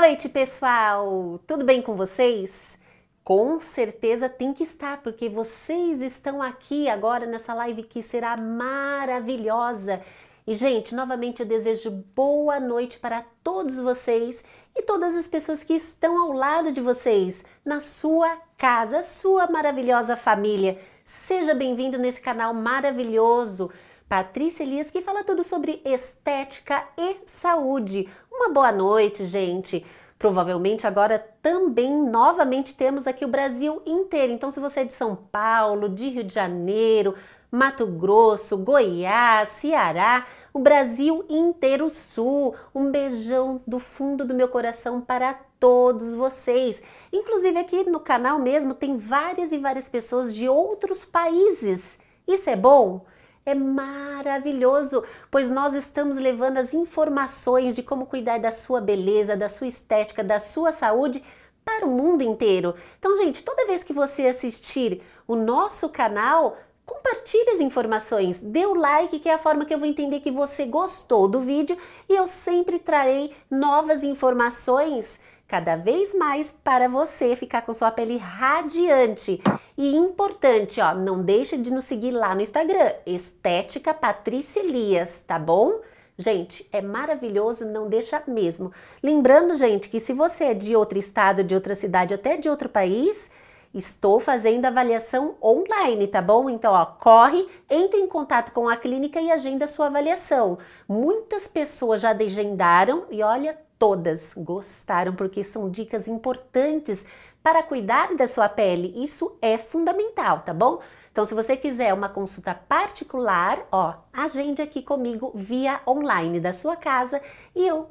noite, pessoal! Tudo bem com vocês? Com certeza tem que estar, porque vocês estão aqui agora nessa live que será maravilhosa. E, gente, novamente eu desejo boa noite para todos vocês e todas as pessoas que estão ao lado de vocês, na sua casa, sua maravilhosa família. Seja bem-vindo nesse canal maravilhoso. Patrícia Elias, que fala tudo sobre estética e saúde. Uma boa noite, gente. Provavelmente agora também novamente temos aqui o Brasil inteiro. Então, se você é de São Paulo, de Rio de Janeiro, Mato Grosso, Goiás, Ceará, o Brasil inteiro sul. Um beijão do fundo do meu coração para todos vocês. Inclusive aqui no canal mesmo tem várias e várias pessoas de outros países. Isso é bom? É maravilhoso, pois nós estamos levando as informações de como cuidar da sua beleza, da sua estética, da sua saúde para o mundo inteiro. Então, gente, toda vez que você assistir o nosso canal, compartilhe as informações, dê o like, que é a forma que eu vou entender que você gostou do vídeo e eu sempre trarei novas informações cada vez mais para você ficar com sua pele radiante. E importante, ó, não deixe de nos seguir lá no Instagram, Estética Patrícia Elias, tá bom? Gente, é maravilhoso, não deixa mesmo. Lembrando, gente, que se você é de outro estado, de outra cidade, até de outro país, estou fazendo avaliação online, tá bom? Então, ó, corre, entre em contato com a clínica e agenda sua avaliação. Muitas pessoas já agendaram e olha, todas gostaram porque são dicas importantes para cuidar da sua pele. Isso é fundamental, tá bom? Então, se você quiser uma consulta particular, ó, agende aqui comigo via online da sua casa e eu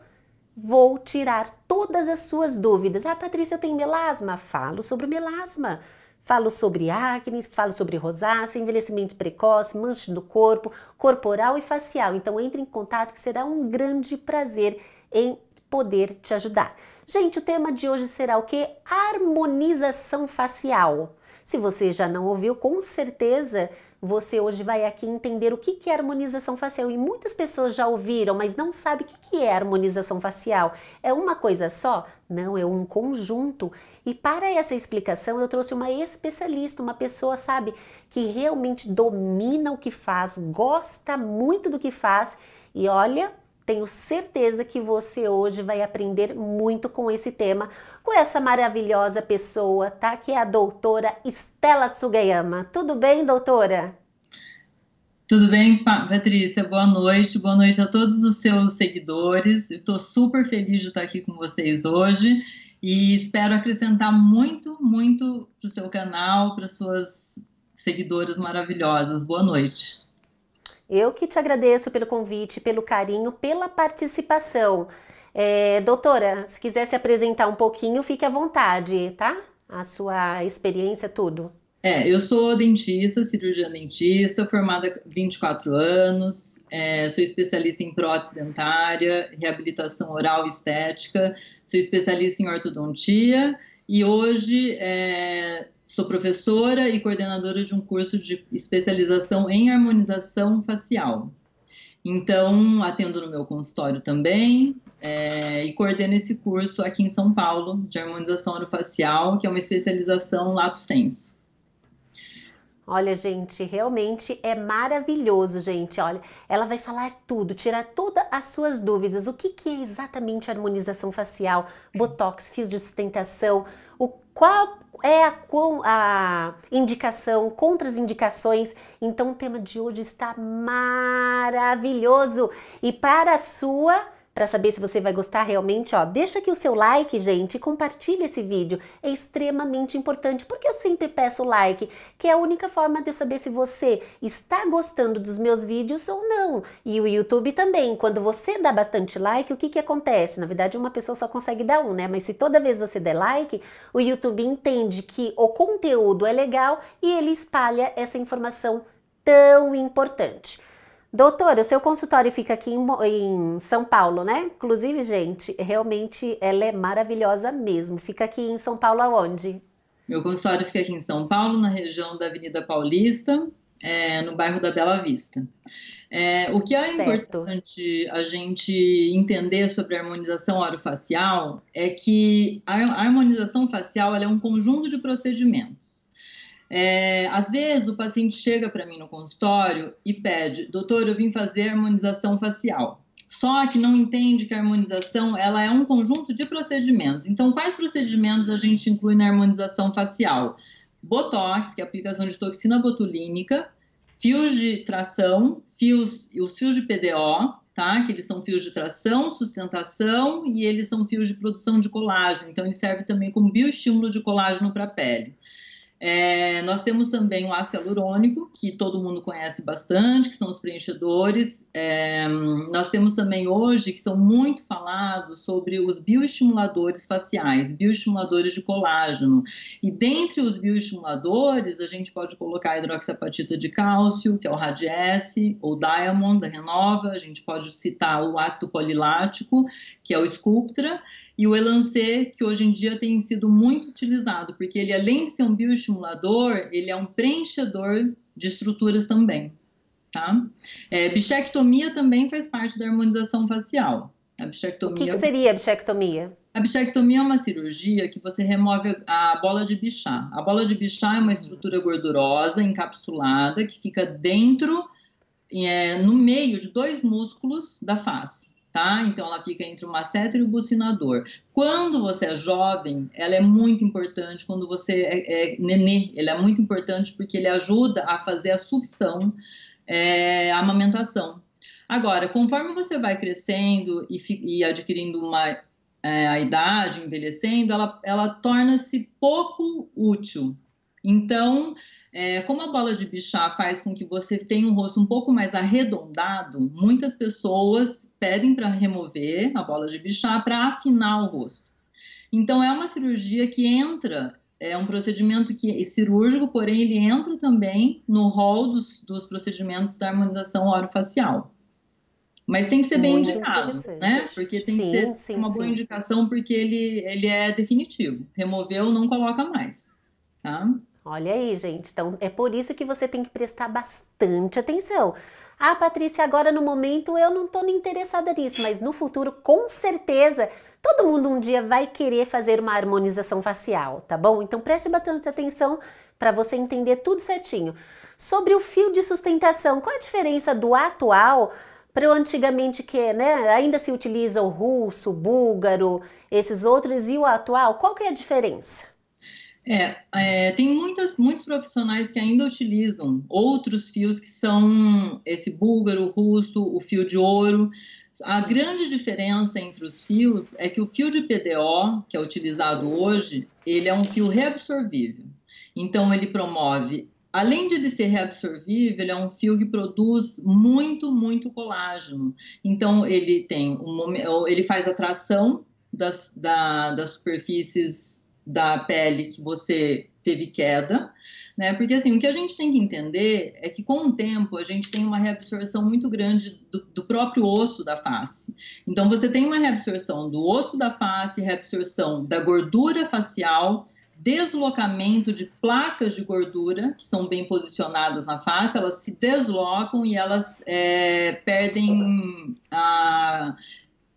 vou tirar todas as suas dúvidas. Ah, Patrícia, eu tenho melasma? Falo sobre melasma. Falo sobre acne, falo sobre rosácea, envelhecimento precoce, mancha do corpo, corporal e facial. Então entre em contato que será um grande prazer em poder te ajudar. Gente, o tema de hoje será o que? Harmonização facial. Se você já não ouviu, com certeza você hoje vai aqui entender o que é harmonização facial. E muitas pessoas já ouviram, mas não sabem o que é harmonização facial. É uma coisa só? Não, é um conjunto. E para essa explicação eu trouxe uma especialista, uma pessoa, sabe, que realmente domina o que faz, gosta muito do que faz e olha, tenho certeza que você hoje vai aprender muito com esse tema, com essa maravilhosa pessoa, tá? Que é a doutora Estela Sugayama. Tudo bem, doutora? Tudo bem, Patrícia? Boa noite. Boa noite a todos os seus seguidores. Estou super feliz de estar aqui com vocês hoje e espero acrescentar muito, muito para o seu canal, para suas seguidoras maravilhosas. Boa noite. Eu que te agradeço pelo convite, pelo carinho, pela participação. É, doutora, se quiser se apresentar um pouquinho, fique à vontade, tá? A sua experiência, tudo. É, eu sou dentista, cirurgiã dentista, formada há 24 anos, é, sou especialista em prótese dentária, reabilitação oral e estética, sou especialista em ortodontia e hoje é, Sou professora e coordenadora de um curso de especialização em harmonização facial. Então, atendo no meu consultório também é, e coordeno esse curso aqui em São Paulo de harmonização orofacial, que é uma especialização lato senso. Olha, gente, realmente é maravilhoso, gente. Olha, ela vai falar tudo, tirar todas as suas dúvidas. O que, que é exatamente harmonização facial, botox, fios de sustentação, o qual é a, a indicação, contraindicações. Então, o tema de hoje está maravilhoso. E para a sua para saber se você vai gostar realmente, ó, deixa aqui o seu like, gente, e compartilha esse vídeo. É extremamente importante, porque eu sempre peço like, que é a única forma de eu saber se você está gostando dos meus vídeos ou não. E o YouTube também, quando você dá bastante like, o que que acontece? Na verdade, uma pessoa só consegue dar um, né? Mas se toda vez você der like, o YouTube entende que o conteúdo é legal e ele espalha essa informação tão importante. Doutora, o seu consultório fica aqui em, em, São Paulo, né? Inclusive, gente, realmente ela é maravilhosa mesmo. Fica aqui em São Paulo aonde? Meu consultório fica aqui em São Paulo, na região da Avenida Paulista. é, no bairro da Bela Vista. É, o que é certo. importante a gente entender sobre a harmonização orofacial é que a harmonização facial é um conjunto de procedimentos. É, às vezes o paciente chega para mim no consultório e pede, doutor, eu vim fazer harmonização facial. Só que não entende que a harmonização ela é um conjunto de procedimentos. Então, quais procedimentos a gente inclui na harmonização facial? Botox, que é a aplicação de toxina botulínica, fios de tração, fios, os fios de PDO, tá? Que eles são fios de tração, sustentação e eles são fios de produção de colágeno. Então, ele serve também como bioestímulo de colágeno para a pele. É, nós temos também o ácido hialurônico, que todo mundo conhece bastante, que são os preenchedores. É, nós temos também hoje, que são muito falados, sobre os bioestimuladores faciais, bioestimuladores de colágeno. E dentre os bioestimuladores, a gente pode colocar a hidroxapatita de cálcio, que é o Radiesse, ou Diamond, da Renova. A gente pode citar o ácido polilático, que é o Sculptra e o Elancê, que hoje em dia tem sido muito utilizado, porque ele, além de ser um bioestimulador, ele é um preenchedor de estruturas também. Tá? É, bichectomia também faz parte da harmonização facial. A bichectomia. O que, que seria a bichectomia? A bichectomia é uma cirurgia que você remove a bola de bichá. A bola de bichá é uma estrutura gordurosa, encapsulada, que fica dentro, é, no meio de dois músculos da face tá? Então ela fica entre o masseter e o bucinador. Quando você é jovem, ela é muito importante. Quando você é, é nenê, ele é muito importante porque ele ajuda a fazer a sucção, é, a amamentação. Agora, conforme você vai crescendo e, e adquirindo uma é, a idade, envelhecendo, ela, ela torna-se pouco útil. Então, é, como a bola de bichá faz com que você tenha um rosto um pouco mais arredondado, muitas pessoas pedem para remover a bola de bichá para afinar o rosto. Então, é uma cirurgia que entra, é um procedimento que é cirúrgico, porém ele entra também no rol dos, dos procedimentos da harmonização orofacial. Mas tem que ser bem Muito indicado, né? Porque tem sim, que ser sim, uma sim. boa indicação, porque ele, ele é definitivo. Removeu, não coloca mais, tá? Olha aí, gente. Então é por isso que você tem que prestar bastante atenção. Ah, Patrícia, agora no momento eu não estou interessada nisso, mas no futuro, com certeza, todo mundo um dia vai querer fazer uma harmonização facial, tá bom? Então preste bastante atenção para você entender tudo certinho. Sobre o fio de sustentação, qual a diferença do atual para o antigamente que né, ainda se utiliza o russo, o búlgaro, esses outros e o atual? Qual que é a diferença? É, é, tem muitas, muitos profissionais que ainda utilizam outros fios que são esse búlgaro, russo, o fio de ouro. A grande diferença entre os fios é que o fio de PDO, que é utilizado hoje, ele é um fio reabsorvível. Então, ele promove, além de ele ser reabsorvível, ele é um fio que produz muito, muito colágeno. Então, ele tem um, ele faz a tração das, da, das superfícies da pele que você teve queda, né? Porque assim, o que a gente tem que entender é que com o tempo a gente tem uma reabsorção muito grande do, do próprio osso da face. Então você tem uma reabsorção do osso da face, reabsorção da gordura facial, deslocamento de placas de gordura que são bem posicionadas na face, elas se deslocam e elas é, perdem a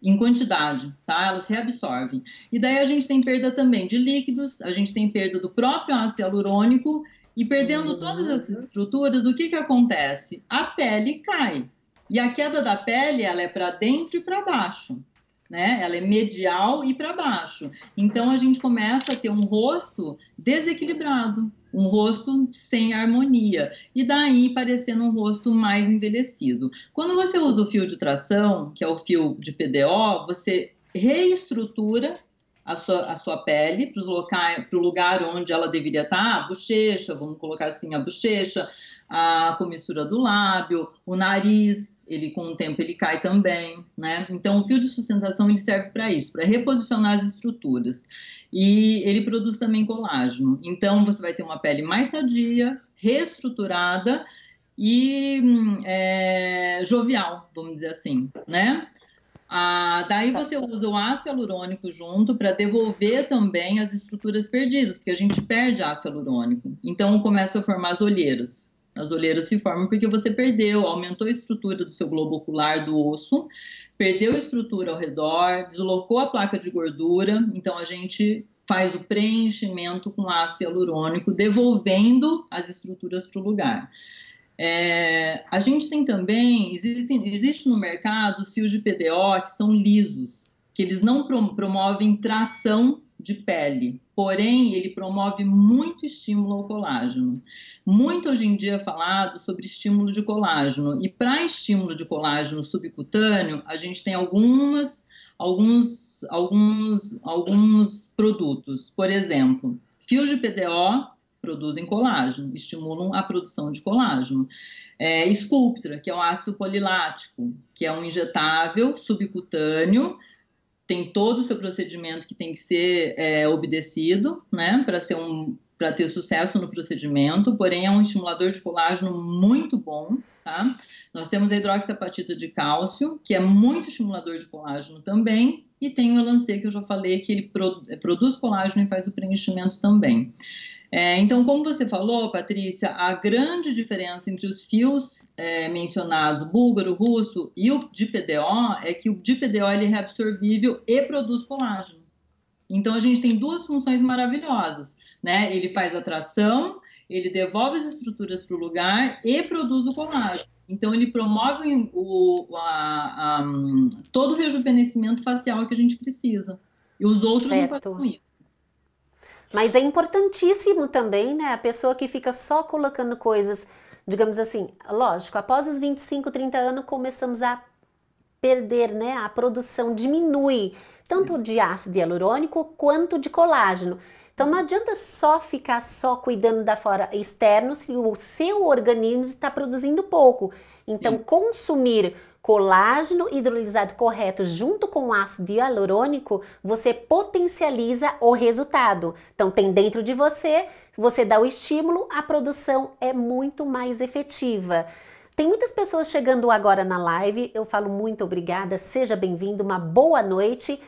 em quantidade, tá? Elas reabsorvem. E daí a gente tem perda também de líquidos, a gente tem perda do próprio ácido hialurônico e perdendo uhum. todas essas estruturas, o que que acontece? A pele cai. E a queda da pele, ela é para dentro e para baixo. Né? Ela é medial e para baixo. Então a gente começa a ter um rosto desequilibrado, um rosto sem harmonia e daí parecendo um rosto mais envelhecido. Quando você usa o fio de tração, que é o fio de PDO, você reestrutura a sua, a sua pele para o lugar onde ela deveria estar, a bochecha, vamos colocar assim, a bochecha, a comissura do lábio, o nariz, ele com o tempo ele cai também, né? Então o fio de sustentação ele serve para isso, para reposicionar as estruturas e ele produz também colágeno. Então você vai ter uma pele mais sadia, reestruturada e é, jovial, vamos dizer assim, né? Ah, daí você usa o ácido hialurônico junto para devolver também as estruturas perdidas, porque a gente perde ácido hialurônico. Então começa a formar as olheiras, As olheiras se formam porque você perdeu, aumentou a estrutura do seu globo ocular do osso, perdeu a estrutura ao redor, deslocou a placa de gordura, então a gente faz o preenchimento com ácido hialurônico, devolvendo as estruturas para o lugar. É, a gente tem também, existe, existe no mercado fios de PDO que são lisos, que eles não promovem tração de pele, porém ele promove muito estímulo ao colágeno. Muito hoje em dia é falado sobre estímulo de colágeno, e para estímulo de colágeno subcutâneo, a gente tem algumas, alguns, alguns, alguns produtos. Por exemplo, fios de PDO produzem colágeno, estimulam a produção de colágeno. É, Sculptra, que é um ácido polilático, que é um injetável subcutâneo, tem todo o seu procedimento que tem que ser é, obedecido, né, para ser um para ter sucesso no procedimento, porém é um estimulador de colágeno muito bom, tá? Nós temos a hidroxiapatita de cálcio, que é muito estimulador de colágeno também, e tem o Elancê, que eu já falei, que ele produz colágeno e faz o preenchimento também. É, então, como você falou, Patrícia, a grande diferença entre os fios é, mencionados, búlgaro, russo e o de PDO, é que o de PDO ele é reabsorvível e produz colágeno. Então, a gente tem duas funções maravilhosas, né? Ele faz a tração, ele devolve as estruturas para o lugar e produz o colágeno. Então, ele promove o, a, a, todo o rejuvenescimento facial que a gente precisa. E os outros certo. não fazem isso. Mas é importantíssimo também, né? A pessoa que fica só colocando coisas, digamos assim, lógico, após os 25, 30 anos começamos a perder, né? A produção diminui, tanto de ácido hialurônico quanto de colágeno. Então não adianta só ficar só cuidando da fora externo se o seu organismo está produzindo pouco. Então Sim. consumir colágeno hidrolisado correto junto com ácido hialurônico, você potencializa o resultado. Então tem dentro de você, você dá o estímulo, a produção é muito mais efetiva. Tem muitas pessoas chegando agora na live, eu falo muito obrigada, seja bem-vindo, uma boa noite.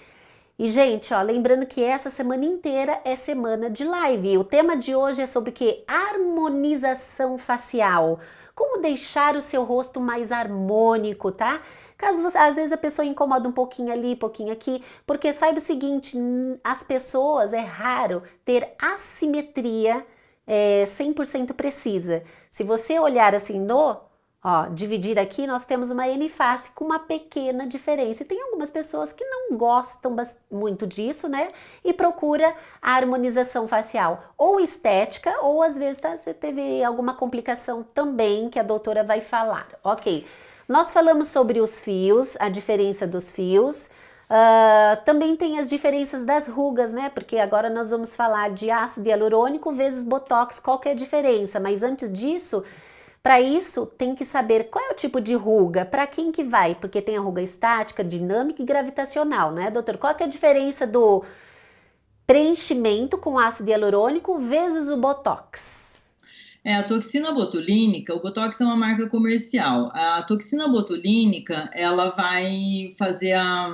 E gente, ó, lembrando que essa semana inteira é semana de live. O tema de hoje é sobre que harmonização facial. Como deixar o seu rosto mais harmônico, tá? Caso você, às vezes a pessoa incomoda um pouquinho ali, um pouquinho aqui, porque saiba o seguinte, as pessoas é raro ter assimetria é, 100% precisa. Se você olhar assim no Ó, dividir aqui, nós temos uma N-face com uma pequena diferença. E tem algumas pessoas que não gostam muito disso, né? E procura a harmonização facial, ou estética, ou às vezes tá, você teve alguma complicação também que a doutora vai falar. Ok, nós falamos sobre os fios, a diferença dos fios. Uh, também tem as diferenças das rugas, né? Porque agora nós vamos falar de ácido hialurônico vezes botox, qual que é a diferença? Mas antes disso, para isso, tem que saber qual é o tipo de ruga, para quem que vai, porque tem a ruga estática, dinâmica e gravitacional, né, doutor? Qual é a diferença do preenchimento com ácido hialurônico vezes o Botox? É, a toxina botulínica, o Botox é uma marca comercial. A toxina botulínica, ela vai fazer a,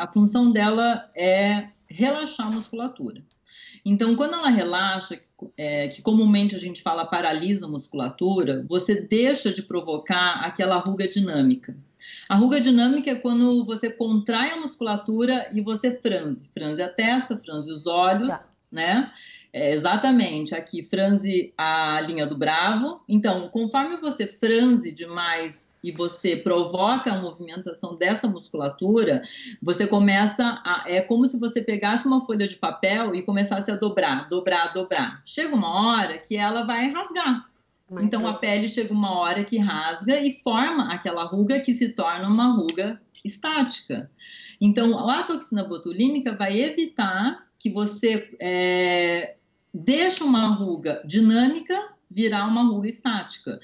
a função dela é relaxar a musculatura. Então, quando ela relaxa, é, que comumente a gente fala paralisa a musculatura, você deixa de provocar aquela ruga dinâmica. A ruga dinâmica é quando você contrai a musculatura e você franze. Franze a testa, franze os olhos, tá. né? É, exatamente, aqui franze a linha do bravo. Então, conforme você franze demais e você provoca a movimentação dessa musculatura, você começa a. É como se você pegasse uma folha de papel e começasse a dobrar, dobrar, dobrar. Chega uma hora que ela vai rasgar. Então a pele chega uma hora que rasga e forma aquela ruga que se torna uma ruga estática. Então a toxina botulínica vai evitar que você é, deixe uma ruga dinâmica virar uma ruga estática.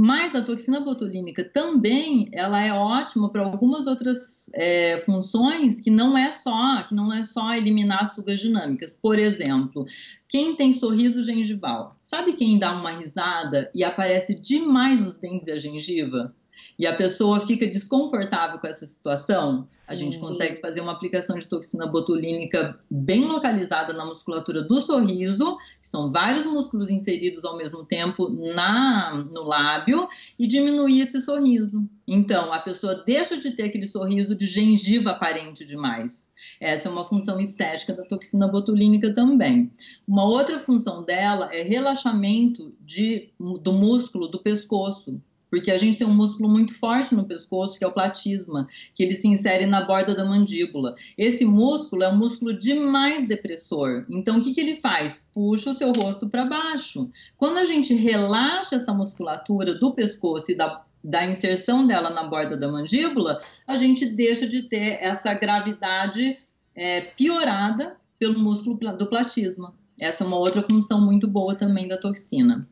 Mas a toxina botulínica também ela é ótima para algumas outras é, funções que não é só que não é só eliminar as fugas dinâmicas. Por exemplo, quem tem sorriso gengival, sabe quem dá uma risada e aparece demais os dentes e a gengiva? E a pessoa fica desconfortável com essa situação, sim, a gente consegue sim. fazer uma aplicação de toxina botulínica bem localizada na musculatura do sorriso, que são vários músculos inseridos ao mesmo tempo na, no lábio, e diminuir esse sorriso. Então, a pessoa deixa de ter aquele sorriso de gengiva aparente demais. Essa é uma função estética da toxina botulínica também. Uma outra função dela é relaxamento de, do músculo do pescoço porque a gente tem um músculo muito forte no pescoço, que é o platisma, que ele se insere na borda da mandíbula. Esse músculo é um músculo demais depressor. Então, o que, que ele faz? Puxa o seu rosto para baixo. Quando a gente relaxa essa musculatura do pescoço e da, da inserção dela na borda da mandíbula, a gente deixa de ter essa gravidade é, piorada pelo músculo do platisma. Essa é uma outra função muito boa também da toxina.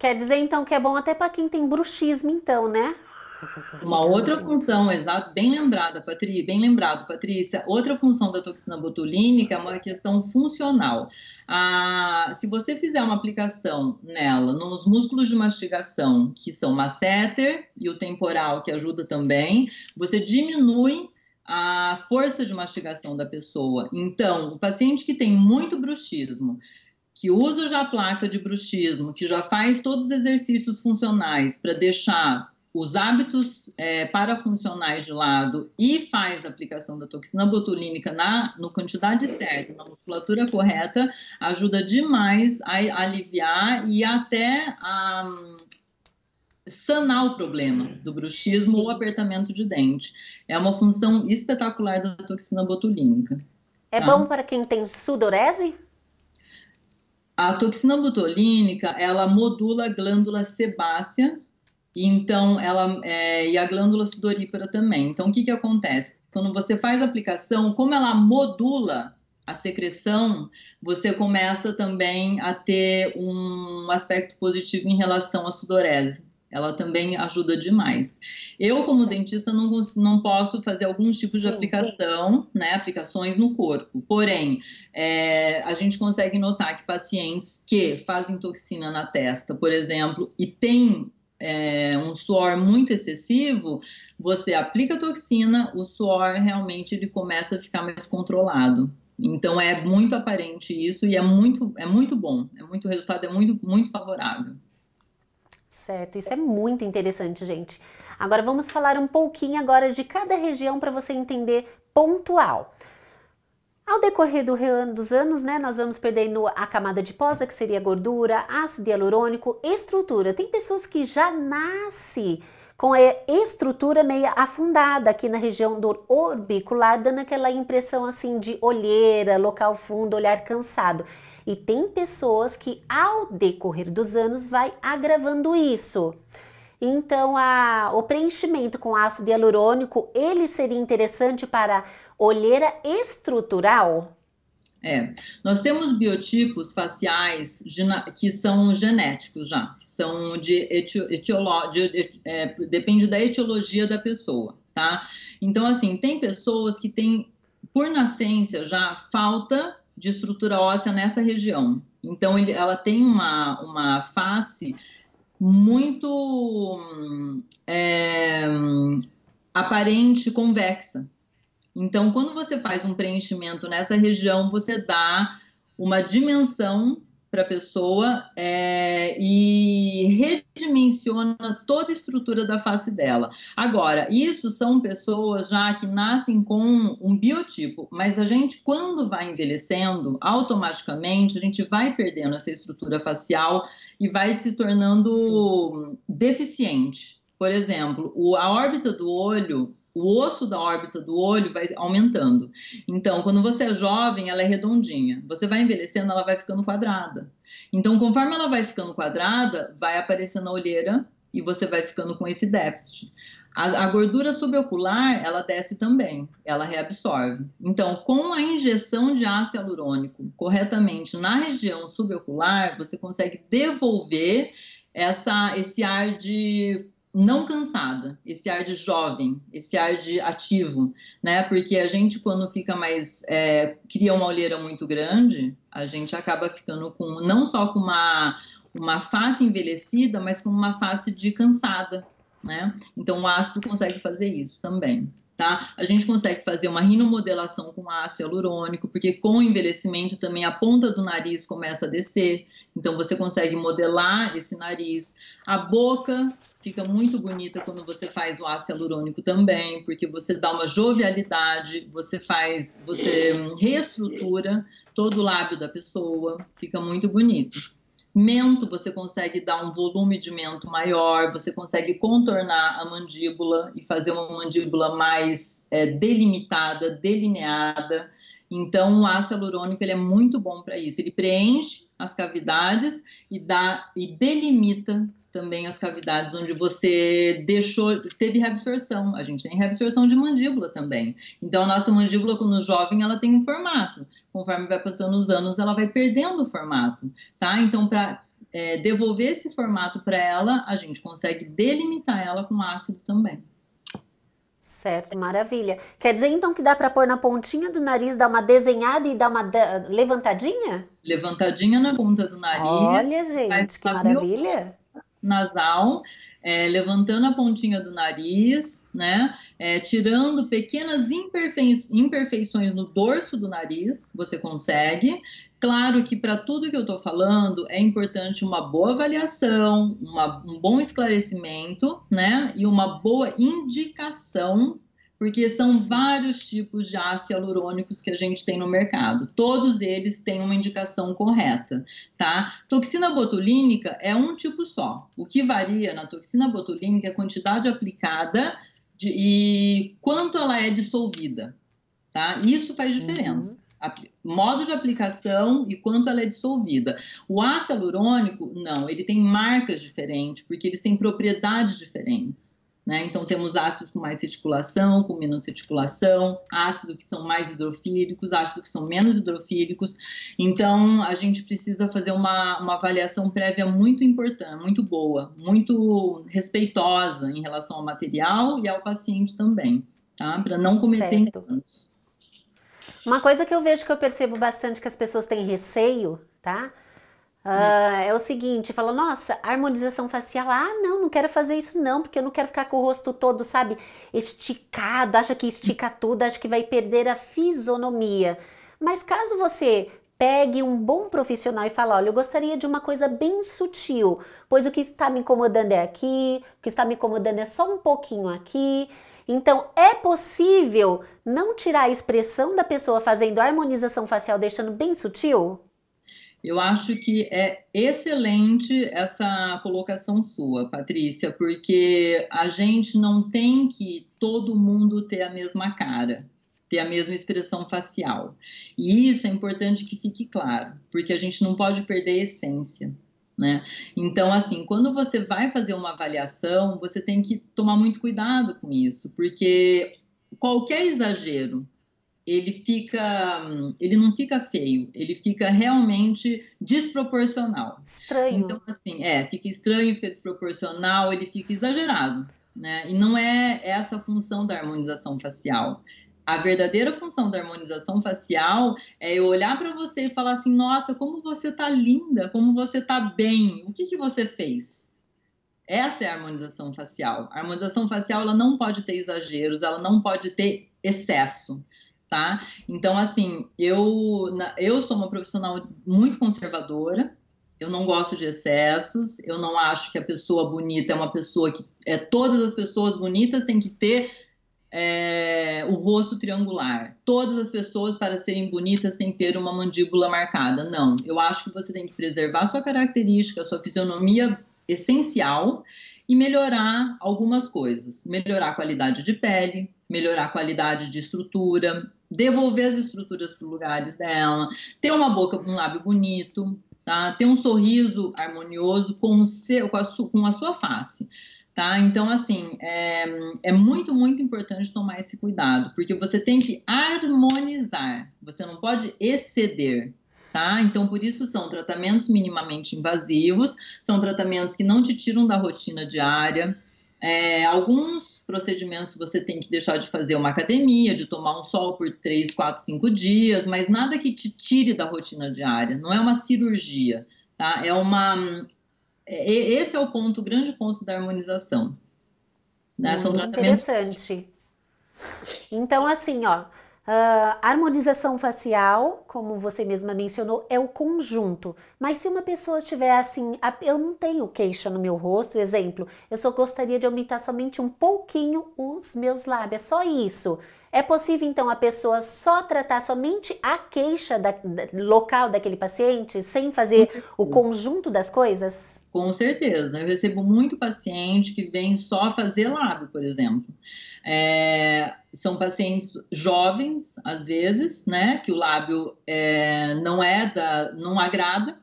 Quer dizer então que é bom até para quem tem bruxismo, então, né? Uma outra função, exato, bem lembrada, Patrícia, bem lembrado, Patrícia. Outra função da toxina botulínica é uma questão funcional. Ah, se você fizer uma aplicação nela, nos músculos de mastigação, que são masseter e o temporal, que ajuda também, você diminui a força de mastigação da pessoa. Então, o paciente que tem muito bruxismo, que usa já a placa de bruxismo, que já faz todos os exercícios funcionais para deixar os hábitos é, parafuncionais de lado e faz a aplicação da toxina botulínica na no quantidade certa, na musculatura correta, ajuda demais a, a aliviar e até a sanar o problema do bruxismo Sim. ou apertamento de dente. É uma função espetacular da toxina botulínica. É tá? bom para quem tem sudorese? A toxina botulínica, ela modula a glândula sebácea, então ela é, e a glândula sudorípara também. Então o que que acontece? Quando você faz a aplicação, como ela modula a secreção, você começa também a ter um aspecto positivo em relação à sudorese ela também ajuda demais. Eu, como dentista, não, não posso fazer alguns tipos de aplicação, né, aplicações no corpo. Porém, é, a gente consegue notar que pacientes que fazem toxina na testa, por exemplo, e tem é, um suor muito excessivo, você aplica a toxina, o suor realmente ele começa a ficar mais controlado. Então é muito aparente isso e é muito, é muito bom, é muito o resultado é muito, muito favorável. Certo, isso é muito interessante, gente. Agora vamos falar um pouquinho agora de cada região para você entender pontual. Ao decorrer do, dos anos, né, nós vamos perdendo a camada adiposa, que seria gordura, ácido hialurônico, estrutura. Tem pessoas que já nascem com a estrutura meio afundada aqui na região do orbicular, dando aquela impressão assim de olheira, local fundo, olhar cansado. E tem pessoas que ao decorrer dos anos vai agravando isso. Então, a, o preenchimento com ácido hialurônico, ele seria interessante para olheira estrutural? É, nós temos biotipos faciais que são genéticos já, que são de, etiolo, de é, depende da etiologia da pessoa, tá? Então, assim, tem pessoas que têm, por nascença já, falta de estrutura óssea nessa região. Então, ele, ela tem uma, uma face muito é, aparente convexa. Então, quando você faz um preenchimento nessa região, você dá uma dimensão para a pessoa é, e redimensiona toda a estrutura da face dela. Agora, isso são pessoas já que nascem com um biotipo, mas a gente, quando vai envelhecendo, automaticamente a gente vai perdendo essa estrutura facial e vai se tornando Sim. deficiente. Por exemplo, a órbita do olho o osso da órbita do olho vai aumentando. Então, quando você é jovem, ela é redondinha. Você vai envelhecendo, ela vai ficando quadrada. Então, conforme ela vai ficando quadrada, vai aparecendo a olheira e você vai ficando com esse déficit. A, a, gordura subocular, ela desce também, ela reabsorve. Então, com a injeção de ácido hialurônico corretamente na região subocular, você consegue devolver essa, esse ar de não cansada, esse ar de jovem, esse ar de ativo, né? Porque a gente, quando fica mais. É, cria uma olheira muito grande, a gente acaba ficando com não só com uma, uma face envelhecida, mas com uma face de cansada. né? Então o ácido consegue fazer isso também. Tá? A gente consegue fazer uma rinomodelação com ácido hialurônico, porque com o envelhecimento também a ponta do nariz começa a descer, então você consegue modelar esse nariz. A boca fica muito bonita quando você faz o ácido hialurônico também, porque você dá uma jovialidade, você faz, você reestrutura todo o lábio da pessoa, fica muito bonito. Mento, você consegue dar um volume de mento maior, você consegue contornar a mandíbula e fazer uma mandíbula mais é, delimitada, delineada. Então, o ácido hialurônico ele é muito bom para isso. Ele preenche as cavidades e dá e delimita também as cavidades onde você deixou, teve reabsorção. A gente tem reabsorção de mandíbula também. Então, a nossa mandíbula, quando jovem, ela tem um formato. Conforme vai passando os anos, ela vai perdendo o formato, tá? Então, para é, devolver esse formato para ela, a gente consegue delimitar ela com ácido também. Certo, maravilha. Quer dizer então que dá para pôr na pontinha do nariz, dar uma desenhada e dar uma levantadinha? Levantadinha na ponta do nariz. Olha, gente, que maravilha nasal, é, levantando a pontinha do nariz, né? É, tirando pequenas imperfei imperfeições no dorso do nariz, você consegue. Claro que para tudo que eu estou falando é importante uma boa avaliação, uma, um bom esclarecimento, né? E uma boa indicação porque são vários tipos de ácido hialurônicos que a gente tem no mercado. Todos eles têm uma indicação correta, tá? Toxina botulínica é um tipo só. O que varia na toxina botulínica é a quantidade aplicada de, e quanto ela é dissolvida, tá? Isso faz diferença. Uhum. modo de aplicação e quanto ela é dissolvida. O ácido hialurônico, não, ele tem marcas diferentes, porque eles têm propriedades diferentes. Né? Então, temos ácidos com mais reticulação, com menos reticulação, ácidos que são mais hidrofílicos, ácidos que são menos hidrofílicos. Então, a gente precisa fazer uma, uma avaliação prévia muito importante, muito boa, muito respeitosa em relação ao material e ao paciente também, tá? Para não cometer enganos. Uma coisa que eu vejo que eu percebo bastante que as pessoas têm receio, tá? Uh, é o seguinte, fala, nossa, harmonização facial, ah, não, não quero fazer isso não, porque eu não quero ficar com o rosto todo, sabe, esticado, acha que estica tudo, acha que vai perder a fisionomia. Mas caso você pegue um bom profissional e fale, olha, eu gostaria de uma coisa bem sutil, pois o que está me incomodando é aqui, o que está me incomodando é só um pouquinho aqui. Então, é possível não tirar a expressão da pessoa fazendo harmonização facial, deixando bem sutil? Eu acho que é excelente essa colocação sua, Patrícia, porque a gente não tem que todo mundo ter a mesma cara, ter a mesma expressão facial. E isso é importante que fique claro, porque a gente não pode perder a essência. Né? Então, assim, quando você vai fazer uma avaliação, você tem que tomar muito cuidado com isso, porque qualquer exagero ele fica, ele não fica feio, ele fica realmente desproporcional. Estranho. Então, assim, é, fica estranho, fica desproporcional, ele fica exagerado, né? E não é essa a função da harmonização facial. A verdadeira função da harmonização facial é eu olhar para você e falar assim: nossa, como você tá linda, como você tá bem, o que, que você fez? Essa é a harmonização facial. A harmonização facial ela não pode ter exageros, ela não pode ter excesso tá? Então, assim, eu, eu sou uma profissional muito conservadora, eu não gosto de excessos, eu não acho que a pessoa bonita é uma pessoa que. É, todas as pessoas bonitas têm que ter é, o rosto triangular. Todas as pessoas, para serem bonitas, têm que ter uma mandíbula marcada. Não, eu acho que você tem que preservar sua característica, sua fisionomia essencial e melhorar algumas coisas. Melhorar a qualidade de pele, melhorar a qualidade de estrutura, devolver as estruturas para os lugares dela, ter uma boca, um lábio bonito, tá? Ter um sorriso harmonioso com, o seu, com, a, com a sua face. Tá? Então, assim, é, é muito, muito importante tomar esse cuidado, porque você tem que harmonizar, você não pode exceder, tá? Então, por isso são tratamentos minimamente invasivos, são tratamentos que não te tiram da rotina diária. É, alguns procedimentos você tem que deixar de fazer uma academia, de tomar um sol por 3, 4, 5 dias, mas nada que te tire da rotina diária, não é uma cirurgia, tá? É uma. É, esse é o ponto, o grande ponto da harmonização. Né? São tratamentos... Interessante. Então, assim, ó, Uh, harmonização facial, como você mesma mencionou, é o conjunto. Mas se uma pessoa tiver assim, eu não tenho queixa no meu rosto, exemplo, eu só gostaria de aumentar somente um pouquinho os meus lábios, só isso. É possível então a pessoa só tratar somente a queixa da, da, local daquele paciente, sem fazer o conjunto das coisas? Com certeza. Eu recebo muito paciente que vem só fazer lábio, por exemplo. É, são pacientes jovens, às vezes, né, que o lábio é, não é da, não agrada,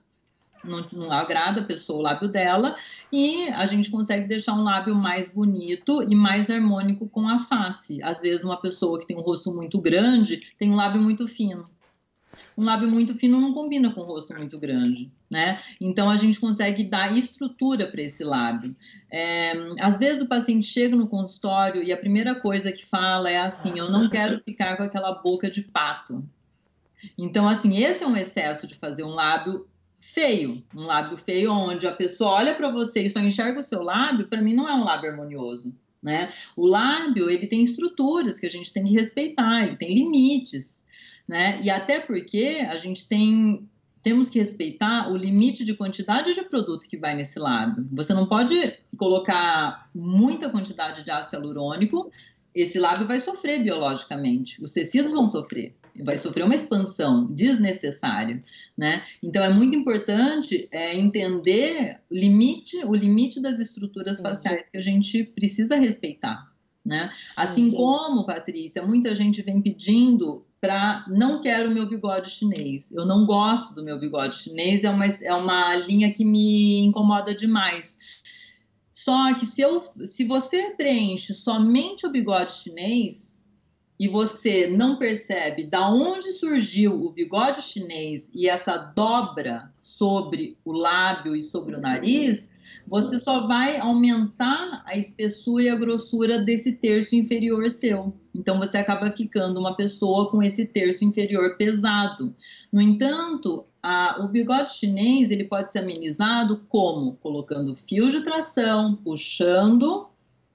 não, não, agrada a pessoa o lábio dela, e a gente consegue deixar um lábio mais bonito e mais harmônico com a face. Às vezes, uma pessoa que tem um rosto muito grande tem um lábio muito fino um lábio muito fino não combina com um rosto muito grande, né? Então a gente consegue dar estrutura para esse lábio. É, às vezes o paciente chega no consultório e a primeira coisa que fala é assim: eu não quero ficar com aquela boca de pato. Então, assim, esse é um excesso de fazer um lábio feio, um lábio feio onde a pessoa olha para você e só enxerga o seu lábio, para mim não é um lábio harmonioso, né? O lábio, ele tem estruturas que a gente tem que respeitar, ele tem limites né? E até porque a gente tem temos que respeitar o limite de quantidade de produto que vai nesse lábio. Você não pode colocar muita quantidade de ácido hialurônico, esse lábio vai sofrer biologicamente, os tecidos vão sofrer, vai sofrer uma expansão desnecessária, né? Então é muito importante é, entender o limite, o limite das estruturas Sim. faciais que a gente precisa respeitar. Né? Assim Sim. como, Patrícia, muita gente vem pedindo para não quero o meu bigode chinês. Eu não gosto do meu bigode chinês, é uma, é uma linha que me incomoda demais. Só que se, eu, se você preenche somente o bigode chinês e você não percebe da onde surgiu o bigode chinês e essa dobra sobre o lábio e sobre o nariz, você só vai aumentar a espessura e a grossura desse terço inferior seu. Então você acaba ficando uma pessoa com esse terço inferior pesado. No entanto, a, o bigode chinês ele pode ser amenizado como colocando fio de tração, puxando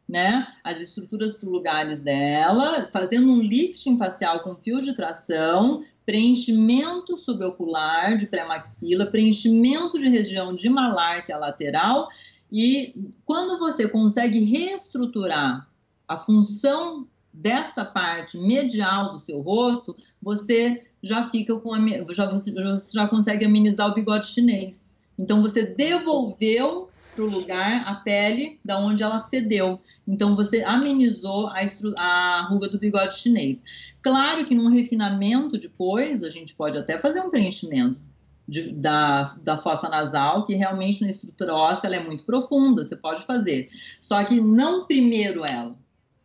né, as estruturas para lugares dela, fazendo um lifting facial com fio de tração, preenchimento subocular de pré-maxila, preenchimento de região de malar, que é lateral, e quando você consegue reestruturar a função desta parte medial do seu rosto, você já fica com a, já, você já consegue amenizar o bigode chinês. Então você devolveu para o lugar a pele da onde ela cedeu. Então você amenizou a, a ruga do bigode chinês. Claro que num refinamento depois, a gente pode até fazer um preenchimento de, da, da fossa nasal, que realmente na estrutura óssea ela é muito profunda, você pode fazer. Só que não primeiro ela,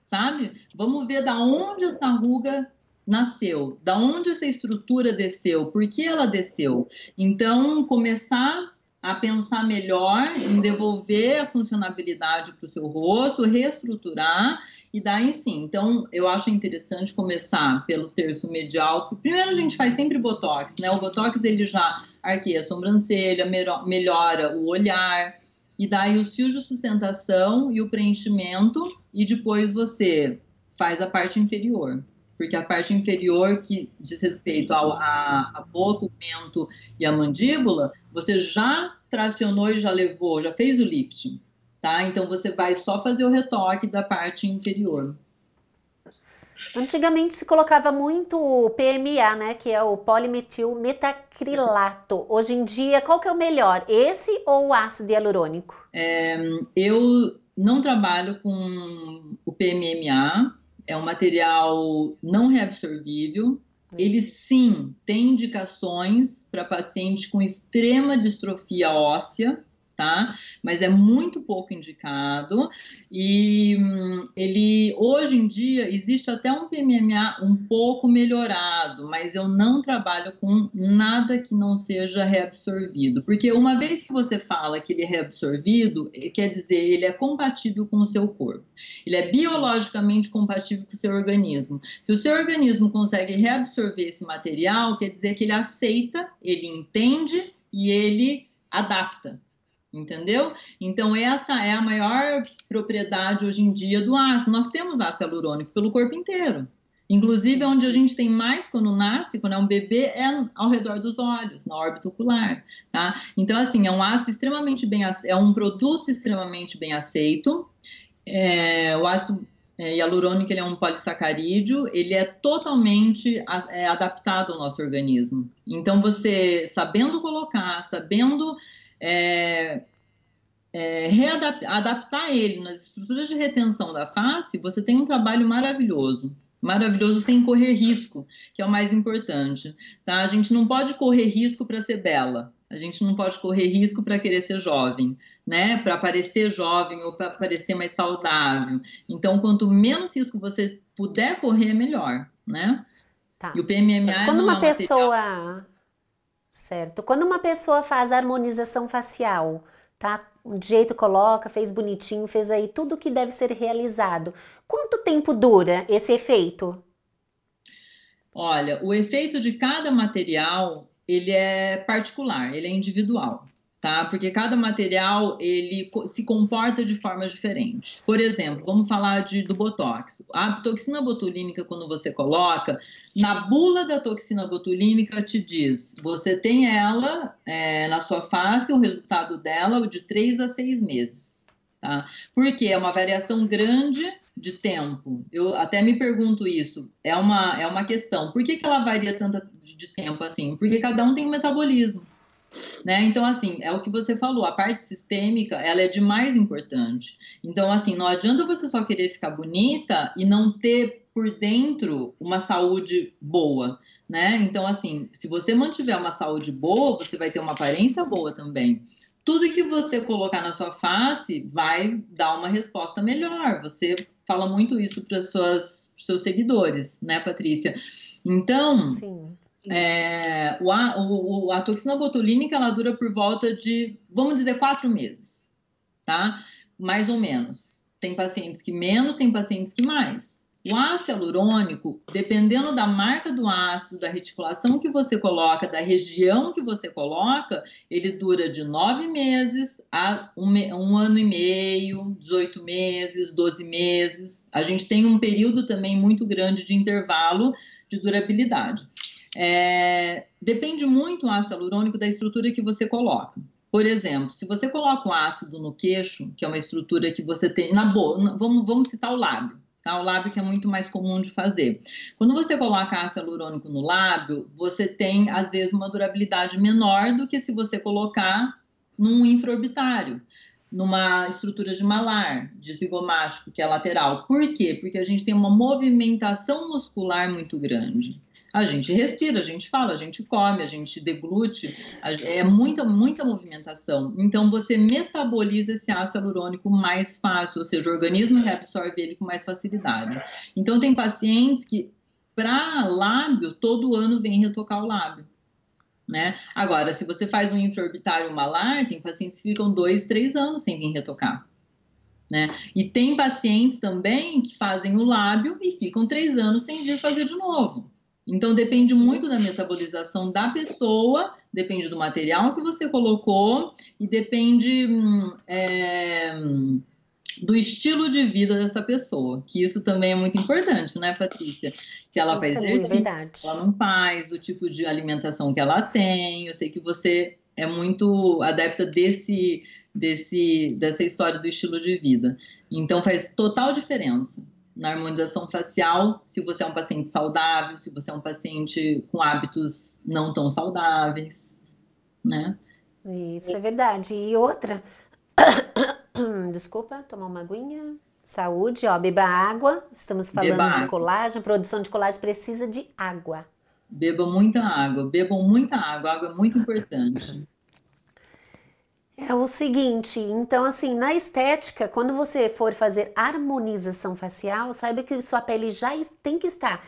sabe? Vamos ver da onde essa ruga nasceu, da onde essa estrutura desceu, por que ela desceu. Então, começar a pensar melhor em devolver a funcionalidade para o seu rosto, reestruturar e daí sim. Então, eu acho interessante começar pelo terço medial. Primeiro a gente faz sempre botox, né? O botox ele já arqueia a sobrancelha, melhora o olhar e daí os fios de sustentação e o preenchimento e depois você faz a parte inferior porque a parte inferior que diz respeito ao, a, a boca, o mento e a mandíbula, você já tracionou e já levou, já fez o lifting, tá? Então você vai só fazer o retoque da parte inferior. Antigamente se colocava muito PMA, né, que é o polimetil metacrilato. Hoje em dia, qual que é o melhor, esse ou o ácido hialurônico? É, eu não trabalho com o PMMA, é um material não reabsorvível. Ele sim tem indicações para pacientes com extrema distrofia óssea, tá? Mas é muito pouco indicado e hum, ele hoje em dia existe até um PMMA um pouco melhorado, mas eu não trabalho com nada que não seja reabsorvido, porque uma vez que você fala que ele é reabsorvido, eh, quer dizer ele é compatível com o seu corpo, ele é biologicamente compatível com o seu organismo. Se o seu organismo consegue reabsorver esse material, quer dizer que ele aceita, ele entende e ele adapta. Entendeu? Então, essa é a maior propriedade hoje em dia do ácido. Nós temos ácido hialurônico pelo corpo inteiro. Inclusive, onde a gente tem mais quando nasce, quando é um bebê, é ao redor dos olhos, na órbita ocular, tá? Então, assim, é um ácido extremamente bem, é um produto extremamente bem aceito. É, o ácido é, hialurônico ele é um polissacarídeo, ele é totalmente é, adaptado ao nosso organismo. Então, você sabendo colocar, sabendo é, é, adaptar ele nas estruturas de retenção da face, você tem um trabalho maravilhoso. Maravilhoso sem correr risco, que é o mais importante. Tá? A gente não pode correr risco para ser bela. A gente não pode correr risco para querer ser jovem, né? Para parecer jovem ou para parecer mais saudável. Então, quanto menos risco você puder correr, melhor, né? Tá. E o PMMA Quando uma pessoa material... Certo. Quando uma pessoa faz harmonização facial, tá? De jeito coloca, fez bonitinho, fez aí tudo que deve ser realizado. Quanto tempo dura esse efeito? Olha, o efeito de cada material, ele é particular, ele é individual tá? Porque cada material ele se comporta de forma diferente. Por exemplo, vamos falar de, do botox. A toxina botulínica, quando você coloca, na bula da toxina botulínica te diz, você tem ela é, na sua face, o resultado dela de 3 a 6 meses, tá? Porque é uma variação grande de tempo. Eu até me pergunto isso. É uma, é uma questão. Por que, que ela varia tanto de tempo assim? Porque cada um tem um metabolismo. Né? Então, assim, é o que você falou, a parte sistêmica, ela é de mais importante. Então, assim, não adianta você só querer ficar bonita e não ter por dentro uma saúde boa, né? Então, assim, se você mantiver uma saúde boa, você vai ter uma aparência boa também. Tudo que você colocar na sua face vai dar uma resposta melhor. Você fala muito isso para seus seguidores, né, Patrícia? Então, Sim é, o, a, o, a toxina botulínica ela dura por volta de, vamos dizer, quatro meses, tá? Mais ou menos. Tem pacientes que menos, tem pacientes que mais. O ácido hialurônico, dependendo da marca do ácido, da reticulação que você coloca, da região que você coloca, ele dura de nove meses a um, um ano e meio, 18 meses, 12 meses. A gente tem um período também muito grande de intervalo de durabilidade. É, depende muito o ácido hialurônico da estrutura que você coloca. Por exemplo, se você coloca o ácido no queixo, que é uma estrutura que você tem na boca, vamos, vamos citar o lábio, tá? O lábio que é muito mais comum de fazer. Quando você coloca ácido hialurônico no lábio, você tem às vezes uma durabilidade menor do que se você colocar num infraorbitário numa estrutura de malar, de zigomático, que é lateral. Por quê? Porque a gente tem uma movimentação muscular muito grande. A gente respira, a gente fala, a gente come, a gente deglute, é muita, muita movimentação. Então você metaboliza esse ácido hialurônico mais fácil, ou seja, o organismo reabsorve ele com mais facilidade. Então tem pacientes que para lábio todo ano vem retocar o lábio. Né? Agora, se você faz um intraorbitário malar, tem pacientes que ficam dois, três anos sem vir retocar. Né? E tem pacientes também que fazem o lábio e ficam três anos sem vir fazer de novo. Então depende muito da metabolização da pessoa, depende do material que você colocou e depende hum, é, do estilo de vida dessa pessoa, que isso também é muito importante, né, Patrícia? Se ela faz é exercício, se ela não faz, o tipo de alimentação que ela tem. Eu sei que você é muito adepta desse, desse, dessa história do estilo de vida. Então faz total diferença na harmonização facial, se você é um paciente saudável, se você é um paciente com hábitos não tão saudáveis, né? Isso é verdade. E outra, desculpa, tomar uma aguinha. Saúde, ó, beba água. Estamos falando beba de água. colágeno, produção de colágeno precisa de água. Beba muita água, bebam muita água, água é muito importante. É o seguinte, então assim, na estética, quando você for fazer harmonização facial, saiba que sua pele já tem que estar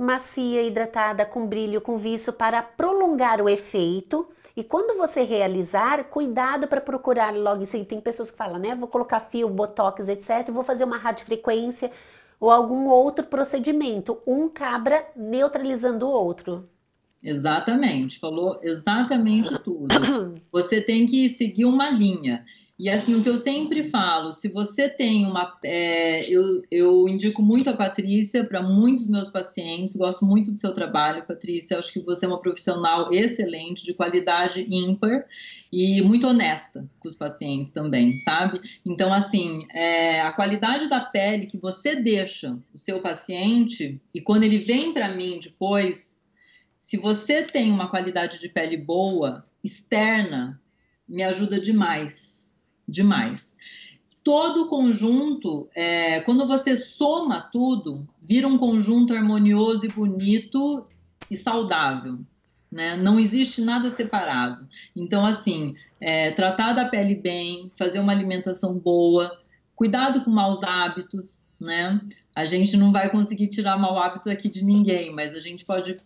macia, hidratada, com brilho, com viço para prolongar o efeito. E quando você realizar, cuidado para procurar logo assim. Tem pessoas que falam, né? Vou colocar fio, botox, etc. Vou fazer uma radiofrequência ou algum outro procedimento. Um cabra neutralizando o outro. Exatamente, falou exatamente tudo. Você tem que seguir uma linha. E assim, o que eu sempre falo, se você tem uma. É, eu, eu indico muito a Patrícia para muitos meus pacientes, gosto muito do seu trabalho, Patrícia. Acho que você é uma profissional excelente, de qualidade ímpar e muito honesta com os pacientes também, sabe? Então, assim, é, a qualidade da pele que você deixa o seu paciente, e quando ele vem para mim depois, se você tem uma qualidade de pele boa, externa, me ajuda demais demais. Todo conjunto, é, quando você soma tudo, vira um conjunto harmonioso e bonito e saudável. Né? Não existe nada separado. Então, assim, é, tratar da pele bem, fazer uma alimentação boa, cuidado com maus hábitos, né? A gente não vai conseguir tirar mau hábito aqui de ninguém, mas a gente pode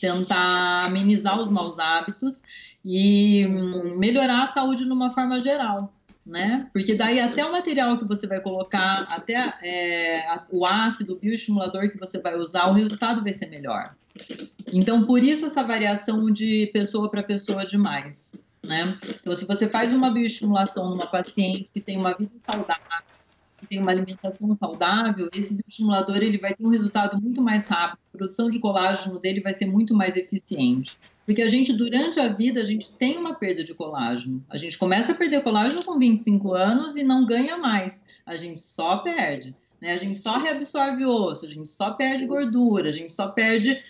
tentar amenizar os maus hábitos e hum, melhorar a saúde de uma forma geral né? Porque daí até o material que você vai colocar, até é, o ácido o bioestimulador que você vai usar, o resultado vai ser melhor. Então, por isso essa variação de pessoa para pessoa demais, né? Então, se você faz uma bioestimulação numa paciente que tem uma vida saudável, que tem uma alimentação saudável, esse bioestimulador ele vai ter um resultado muito mais rápido, a produção de colágeno dele vai ser muito mais eficiente. Porque a gente, durante a vida, a gente tem uma perda de colágeno. A gente começa a perder colágeno com 25 anos e não ganha mais. A gente só perde. Né? A gente só reabsorve osso, a gente só perde gordura, a gente só perde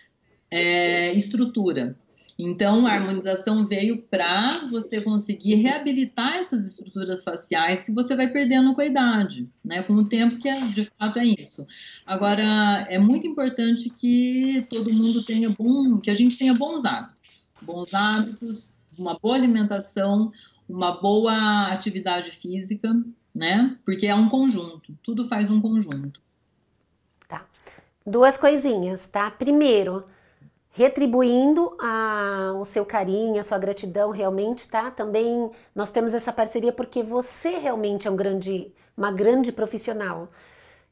é, estrutura. Então, a harmonização veio para você conseguir reabilitar essas estruturas faciais que você vai perdendo com a idade, né? Com o tempo que é, de fato é isso. Agora, é muito importante que todo mundo tenha bom, que a gente tenha bons hábitos, bons hábitos, uma boa alimentação, uma boa atividade física, né? Porque é um conjunto, tudo faz um conjunto. Tá. Duas coisinhas, tá? Primeiro, retribuindo a, o seu carinho, a sua gratidão realmente, tá? Também nós temos essa parceria porque você realmente é um grande, uma grande profissional.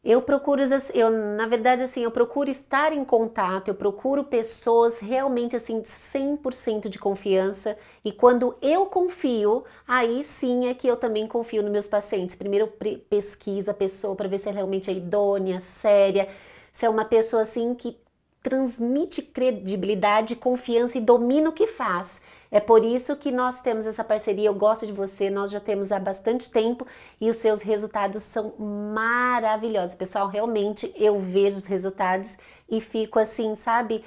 Eu procuro, eu, na verdade, assim, eu procuro estar em contato, eu procuro pessoas realmente, assim, 100% de confiança. E quando eu confio, aí sim é que eu também confio nos meus pacientes. Primeiro eu pesquisa a pessoa para ver se ela realmente é idônea, séria, se é uma pessoa, assim, que transmite credibilidade, confiança e domina o que faz. É por isso que nós temos essa parceria. Eu gosto de você, nós já temos há bastante tempo e os seus resultados são maravilhosos. Pessoal, realmente eu vejo os resultados e fico assim, sabe?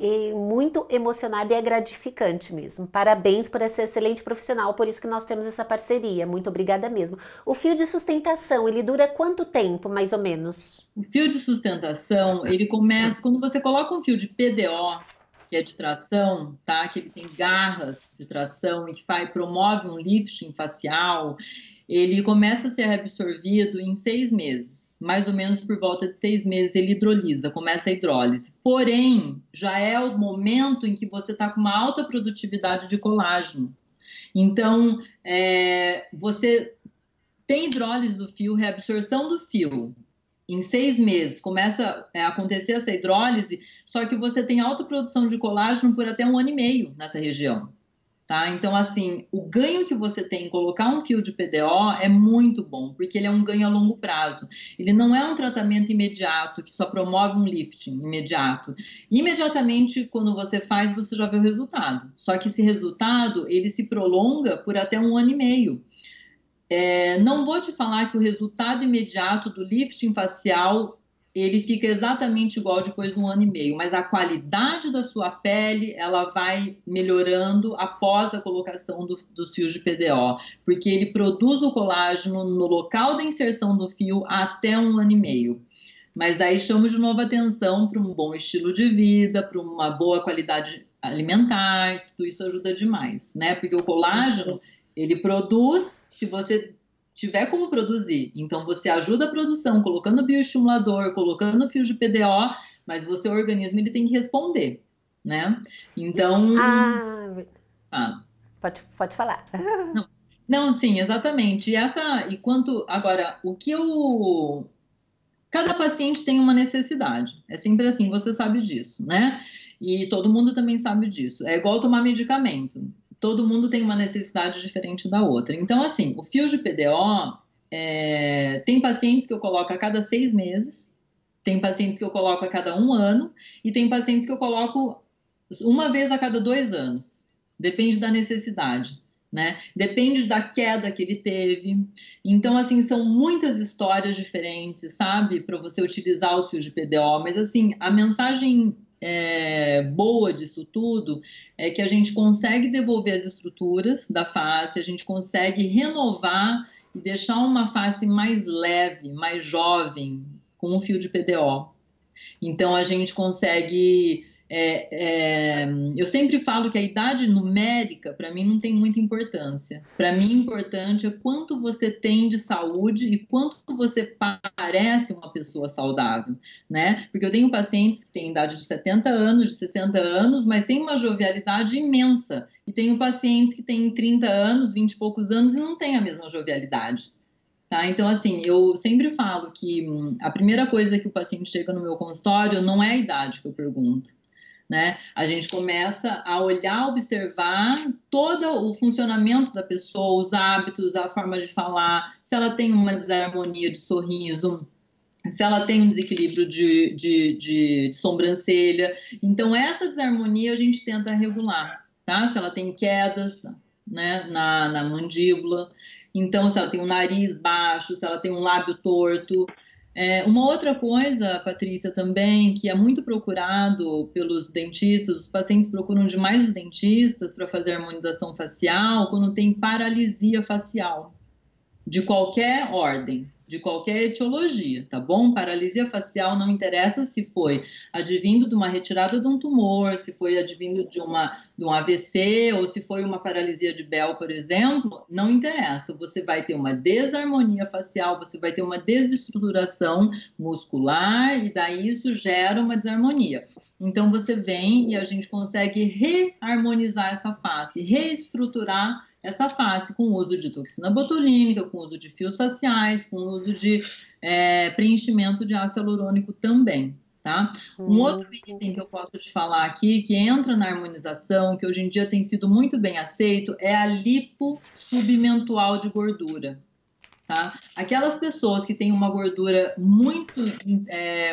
e muito emocionada e é gratificante mesmo. Parabéns por esse excelente profissional, por isso que nós temos essa parceria. Muito obrigada mesmo. O fio de sustentação, ele dura quanto tempo, mais ou menos? O fio de sustentação, ele começa quando você coloca um fio de PDO, que é de tração, tá? Que ele tem garras de tração e que faz, promove um lifting facial, ele começa a ser absorvido em seis meses mais ou menos por volta de seis meses, ele hidrolisa, começa a hidrólise. Porém, já é o momento em que você está com uma alta produtividade de colágeno. Então, é, você tem hidrólise do fio, reabsorção do fio. Em seis meses começa a acontecer essa hidrólise, só que você tem alta produção de colágeno por até um ano e meio nessa região. Tá? Então, assim, o ganho que você tem em colocar um fio de PDO é muito bom, porque ele é um ganho a longo prazo. Ele não é um tratamento imediato que só promove um lifting imediato. Imediatamente, quando você faz, você já vê o resultado. Só que esse resultado, ele se prolonga por até um ano e meio. É, não vou te falar que o resultado imediato do lifting facial ele fica exatamente igual depois de um ano e meio, mas a qualidade da sua pele ela vai melhorando após a colocação do, dos fios de PDO, porque ele produz o colágeno no local da inserção do fio até um ano e meio. Mas daí chamo de novo atenção para um bom estilo de vida, para uma boa qualidade alimentar, tudo isso ajuda demais, né? Porque o colágeno ele produz, se você tiver como produzir. Então você ajuda a produção colocando bioestimulador, colocando fio de PDO, mas você o organismo ele tem que responder, né? Então ah, ah. Pode, pode falar. Não, não, sim, exatamente. E essa e quanto agora o que eu cada paciente tem uma necessidade. É sempre assim, você sabe disso, né? E todo mundo também sabe disso. É igual tomar medicamento. Todo mundo tem uma necessidade diferente da outra. Então, assim, o fio de PDO é, tem pacientes que eu coloco a cada seis meses, tem pacientes que eu coloco a cada um ano, e tem pacientes que eu coloco uma vez a cada dois anos. Depende da necessidade. Né? Depende da queda que ele teve. Então, assim, são muitas histórias diferentes, sabe, para você utilizar o fio de PDO. Mas, assim, a mensagem é, boa disso tudo é que a gente consegue devolver as estruturas da face, a gente consegue renovar e deixar uma face mais leve, mais jovem, com o fio de PDO. Então, a gente consegue é, é, eu sempre falo que a idade numérica, para mim, não tem muita importância. Para mim, importante é quanto você tem de saúde e quanto você parece uma pessoa saudável, né? Porque eu tenho pacientes que têm idade de 70 anos, de 60 anos, mas têm uma jovialidade imensa. E tenho pacientes que têm 30 anos, 20 e poucos anos e não têm a mesma jovialidade. Tá? Então, assim, eu sempre falo que hum, a primeira coisa que o paciente chega no meu consultório não é a idade que eu pergunto né? A gente começa a olhar, observar todo o funcionamento da pessoa, os hábitos, a forma de falar, se ela tem uma desarmonia de sorriso, se ela tem um desequilíbrio de, de, de, de sobrancelha. Então, essa desarmonia a gente tenta regular, tá? Se ela tem quedas né, na, na mandíbula, então, se ela tem um nariz baixo, se ela tem um lábio torto, é, uma outra coisa, Patrícia, também, que é muito procurado pelos dentistas, os pacientes procuram demais os dentistas para fazer harmonização facial quando tem paralisia facial, de qualquer ordem de qualquer etiologia, tá bom? Paralisia facial não interessa se foi advindo de uma retirada de um tumor, se foi advindo de, uma, de um AVC ou se foi uma paralisia de Bell, por exemplo, não interessa. Você vai ter uma desarmonia facial, você vai ter uma desestruturação muscular e daí isso gera uma desarmonia. Então você vem e a gente consegue reharmonizar essa face, reestruturar essa face com o uso de toxina botulínica, com o uso de fios faciais, com o uso de é, preenchimento de ácido hialurônico também. Tá? Um hum, outro item que eu posso te falar aqui, que entra na harmonização, que hoje em dia tem sido muito bem aceito, é a lipo submentual de gordura. Tá? Aquelas pessoas que têm uma gordura muito. É,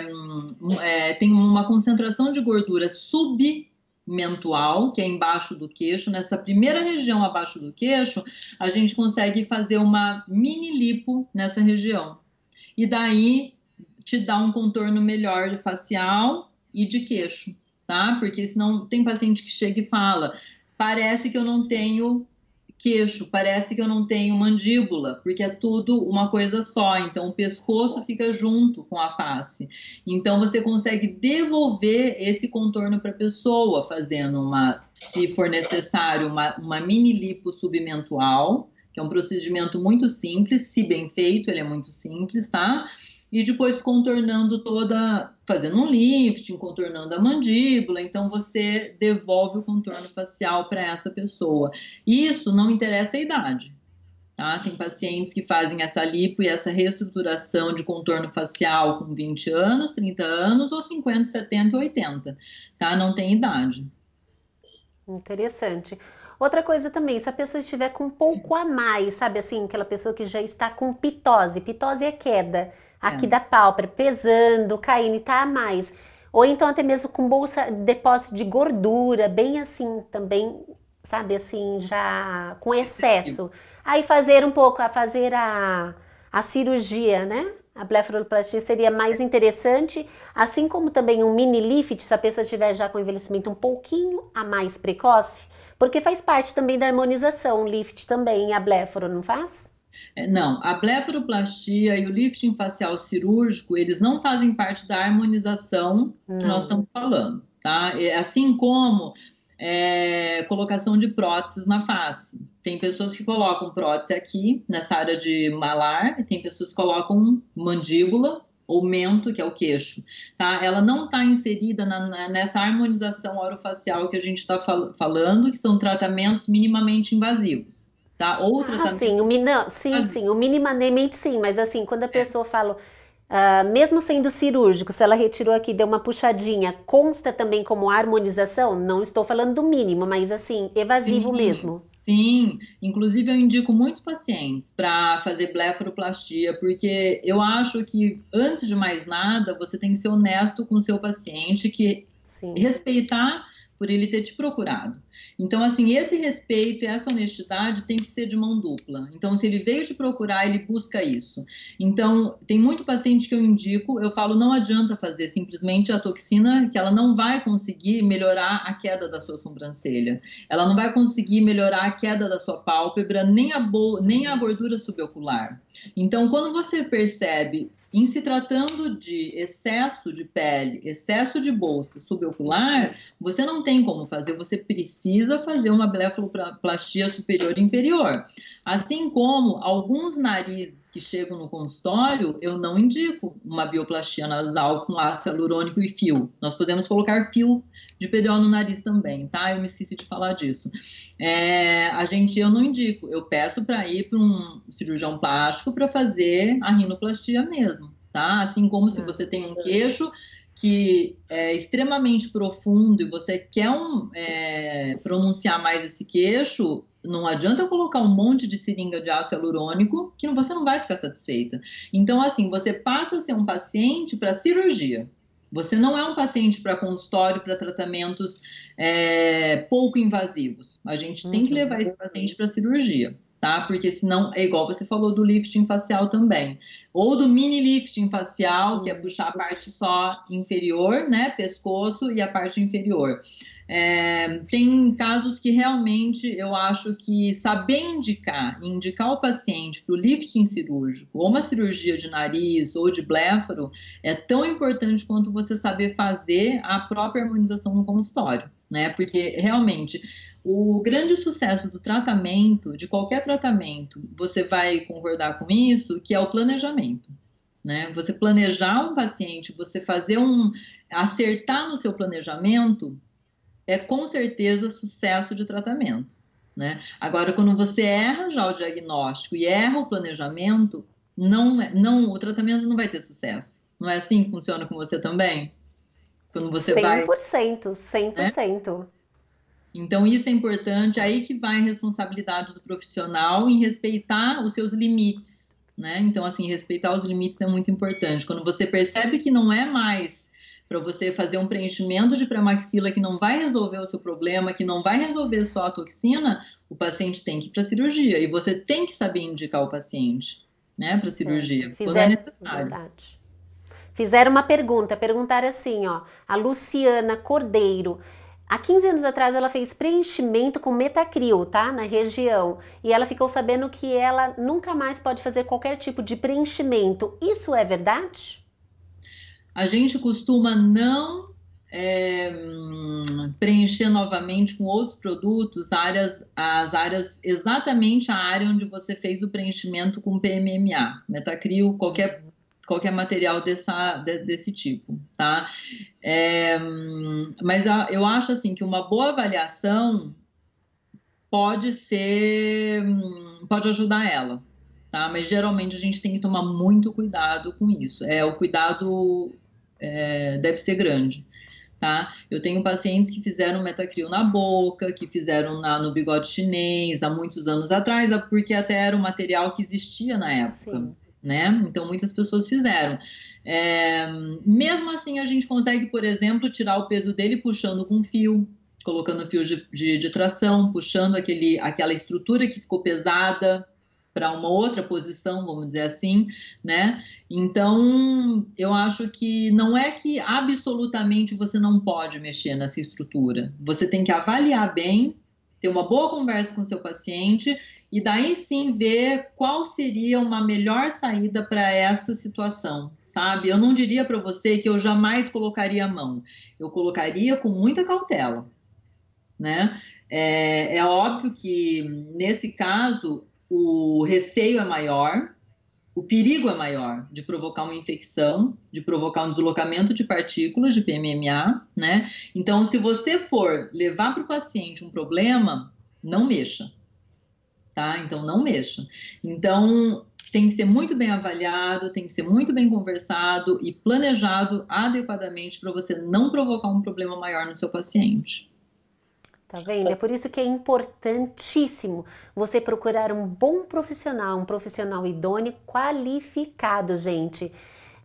é, tem uma concentração de gordura sub mentual, que é embaixo do queixo. Nessa primeira região abaixo do queixo, a gente consegue fazer uma mini lipo nessa região. E daí te dá um contorno melhor facial e de queixo, tá? Porque senão tem paciente que chega e fala: parece que eu não tenho queixo, parece que eu não tenho mandíbula, porque é tudo uma coisa só. Então, o pescoço fica junto com a face. Então, você consegue devolver esse contorno para a pessoa, fazendo uma, se for necessário, uma, uma mini lipo submentual, que é um procedimento muito simples, se bem feito, ele é muito simples, tá? E depois contornando toda, fazendo um lifting, contornando a mandíbula, então você devolve o contorno facial para essa pessoa. Isso não interessa a idade. Tá? Tem pacientes que fazem essa lipo e essa reestruturação de contorno facial com 20 anos, 30 anos ou 50, 70, 80, tá? Não tem idade. Interessante. Outra coisa também, se a pessoa estiver com um pouco a mais, sabe assim, aquela pessoa que já está com pitose, pitose é queda aqui é. da pálpebra, pesando, caindo e tá a mais. Ou então até mesmo com bolsa, depósito de gordura, bem assim também, sabe, assim, já com excesso. Aí fazer um pouco, a fazer a, a cirurgia, né? A blefaroplastia seria mais interessante, assim como também um mini lift, se a pessoa tiver já com envelhecimento um pouquinho a mais precoce, porque faz parte também da harmonização, o lift também, a blefaro, não faz? É, não, a blefaroplastia e o lifting facial cirúrgico, eles não fazem parte da harmonização não. que nós estamos falando, tá? Assim como é, colocação de próteses na face. Tem pessoas que colocam prótese aqui, nessa área de malar, e tem pessoas que colocam mandíbula ou mento, que é o queixo, tá? Ela não está inserida na, nessa harmonização orofacial que a gente está fal falando, que são tratamentos minimamente invasivos tá? Outra ah, sim, o mina, sim, sim, o minimamente sim, mas assim, quando a é. pessoa fala Uh, mesmo sendo cirúrgico, se ela retirou aqui, deu uma puxadinha, consta também como harmonização? Não estou falando do mínimo, mas assim, evasivo Sim. mesmo. Sim, inclusive eu indico muitos pacientes para fazer blefaroplastia, porque eu acho que, antes de mais nada, você tem que ser honesto com o seu paciente, que Sim. respeitar por ele ter te procurado. Então, assim, esse respeito e essa honestidade tem que ser de mão dupla. Então, se ele veio te procurar, ele busca isso. Então, tem muito paciente que eu indico, eu falo, não adianta fazer simplesmente a toxina, que ela não vai conseguir melhorar a queda da sua sobrancelha. Ela não vai conseguir melhorar a queda da sua pálpebra, nem a, nem a gordura subocular. Então, quando você percebe em se tratando de excesso de pele, excesso de bolsa subocular, você não tem como fazer, você precisa fazer uma blefaroplastia superior e inferior. Assim como alguns narizes que chegam no consultório, eu não indico uma bioplastia nasal com ácido hialurônico e fio. Nós podemos colocar fio de PDO no nariz também, tá? Eu me esqueci de falar disso. É, a gente, eu não indico, eu peço para ir para um cirurgião plástico para fazer a rinoplastia mesmo, tá? Assim como se é. você tem um queixo que é extremamente profundo e você quer um, é, pronunciar mais esse queixo, não adianta colocar um monte de seringa de ácido hialurônico que você não vai ficar satisfeita. Então, assim, você passa a ser um paciente para cirurgia. Você não é um paciente para consultório, para tratamentos é, pouco invasivos. A gente tem que levar esse paciente para cirurgia, tá? Porque senão é igual você falou do lifting facial também. Ou do mini lifting facial, que é puxar a parte só inferior, né? Pescoço e a parte inferior. É, tem casos que realmente eu acho que saber indicar, indicar o paciente para o lifting cirúrgico, ou uma cirurgia de nariz ou de bléfaro, é tão importante quanto você saber fazer a própria harmonização no consultório, né? Porque realmente o grande sucesso do tratamento, de qualquer tratamento, você vai concordar com isso, que é o planejamento. Né? Você planejar um paciente, você fazer um acertar no seu planejamento, é com certeza sucesso de tratamento. Né? Agora, quando você erra já o diagnóstico e erra o planejamento, não, é, não, o tratamento não vai ter sucesso. Não é assim que funciona com você também? Quando você 100%, vai... 100%, 100%. Né? Então, isso é importante, aí que vai a responsabilidade do profissional em respeitar os seus limites, né? Então, assim, respeitar os limites é muito importante. Quando você percebe que não é mais para você fazer um preenchimento de pré-maxila que não vai resolver o seu problema, que não vai resolver só a toxina, o paciente tem que ir para cirurgia e você tem que saber indicar o paciente, né, para cirurgia. Fizer... Quando é necessário. Verdade. Fizeram uma pergunta, perguntaram assim, ó, a Luciana Cordeiro. Há 15 anos atrás ela fez preenchimento com metacril, tá? Na região. E ela ficou sabendo que ela nunca mais pode fazer qualquer tipo de preenchimento. Isso é verdade? a gente costuma não é, preencher novamente com outros produtos áreas, as áreas, exatamente a área onde você fez o preenchimento com PMMA, metacril, qualquer qualquer material dessa, desse tipo, tá? É, mas eu acho assim que uma boa avaliação pode ser, pode ajudar ela, tá? Mas geralmente a gente tem que tomar muito cuidado com isso. É o cuidado é, deve ser grande. Tá? Eu tenho pacientes que fizeram metacril na boca, que fizeram na, no bigode chinês há muitos anos atrás, porque até era um material que existia na época, Sim. Né? Então muitas pessoas fizeram. É, mesmo assim, a gente consegue, por exemplo, tirar o peso dele puxando com fio, colocando fio de, de, de tração, puxando aquele, aquela estrutura que ficou pesada, para uma outra posição, vamos dizer assim, né? Então, eu acho que não é que absolutamente você não pode mexer nessa estrutura. Você tem que avaliar bem, ter uma boa conversa com seu paciente e daí sim ver qual seria uma melhor saída para essa situação, sabe? Eu não diria para você que eu jamais colocaria a mão. Eu colocaria com muita cautela, né? É, é óbvio que nesse caso o receio é maior, o perigo é maior de provocar uma infecção, de provocar um deslocamento de partículas de PMMA, né? Então, se você for levar para o paciente um problema, não mexa, tá? Então, não mexa. Então, tem que ser muito bem avaliado, tem que ser muito bem conversado e planejado adequadamente para você não provocar um problema maior no seu paciente. Tá vendo? É por isso que é importantíssimo você procurar um bom profissional, um profissional idôneo, qualificado, gente.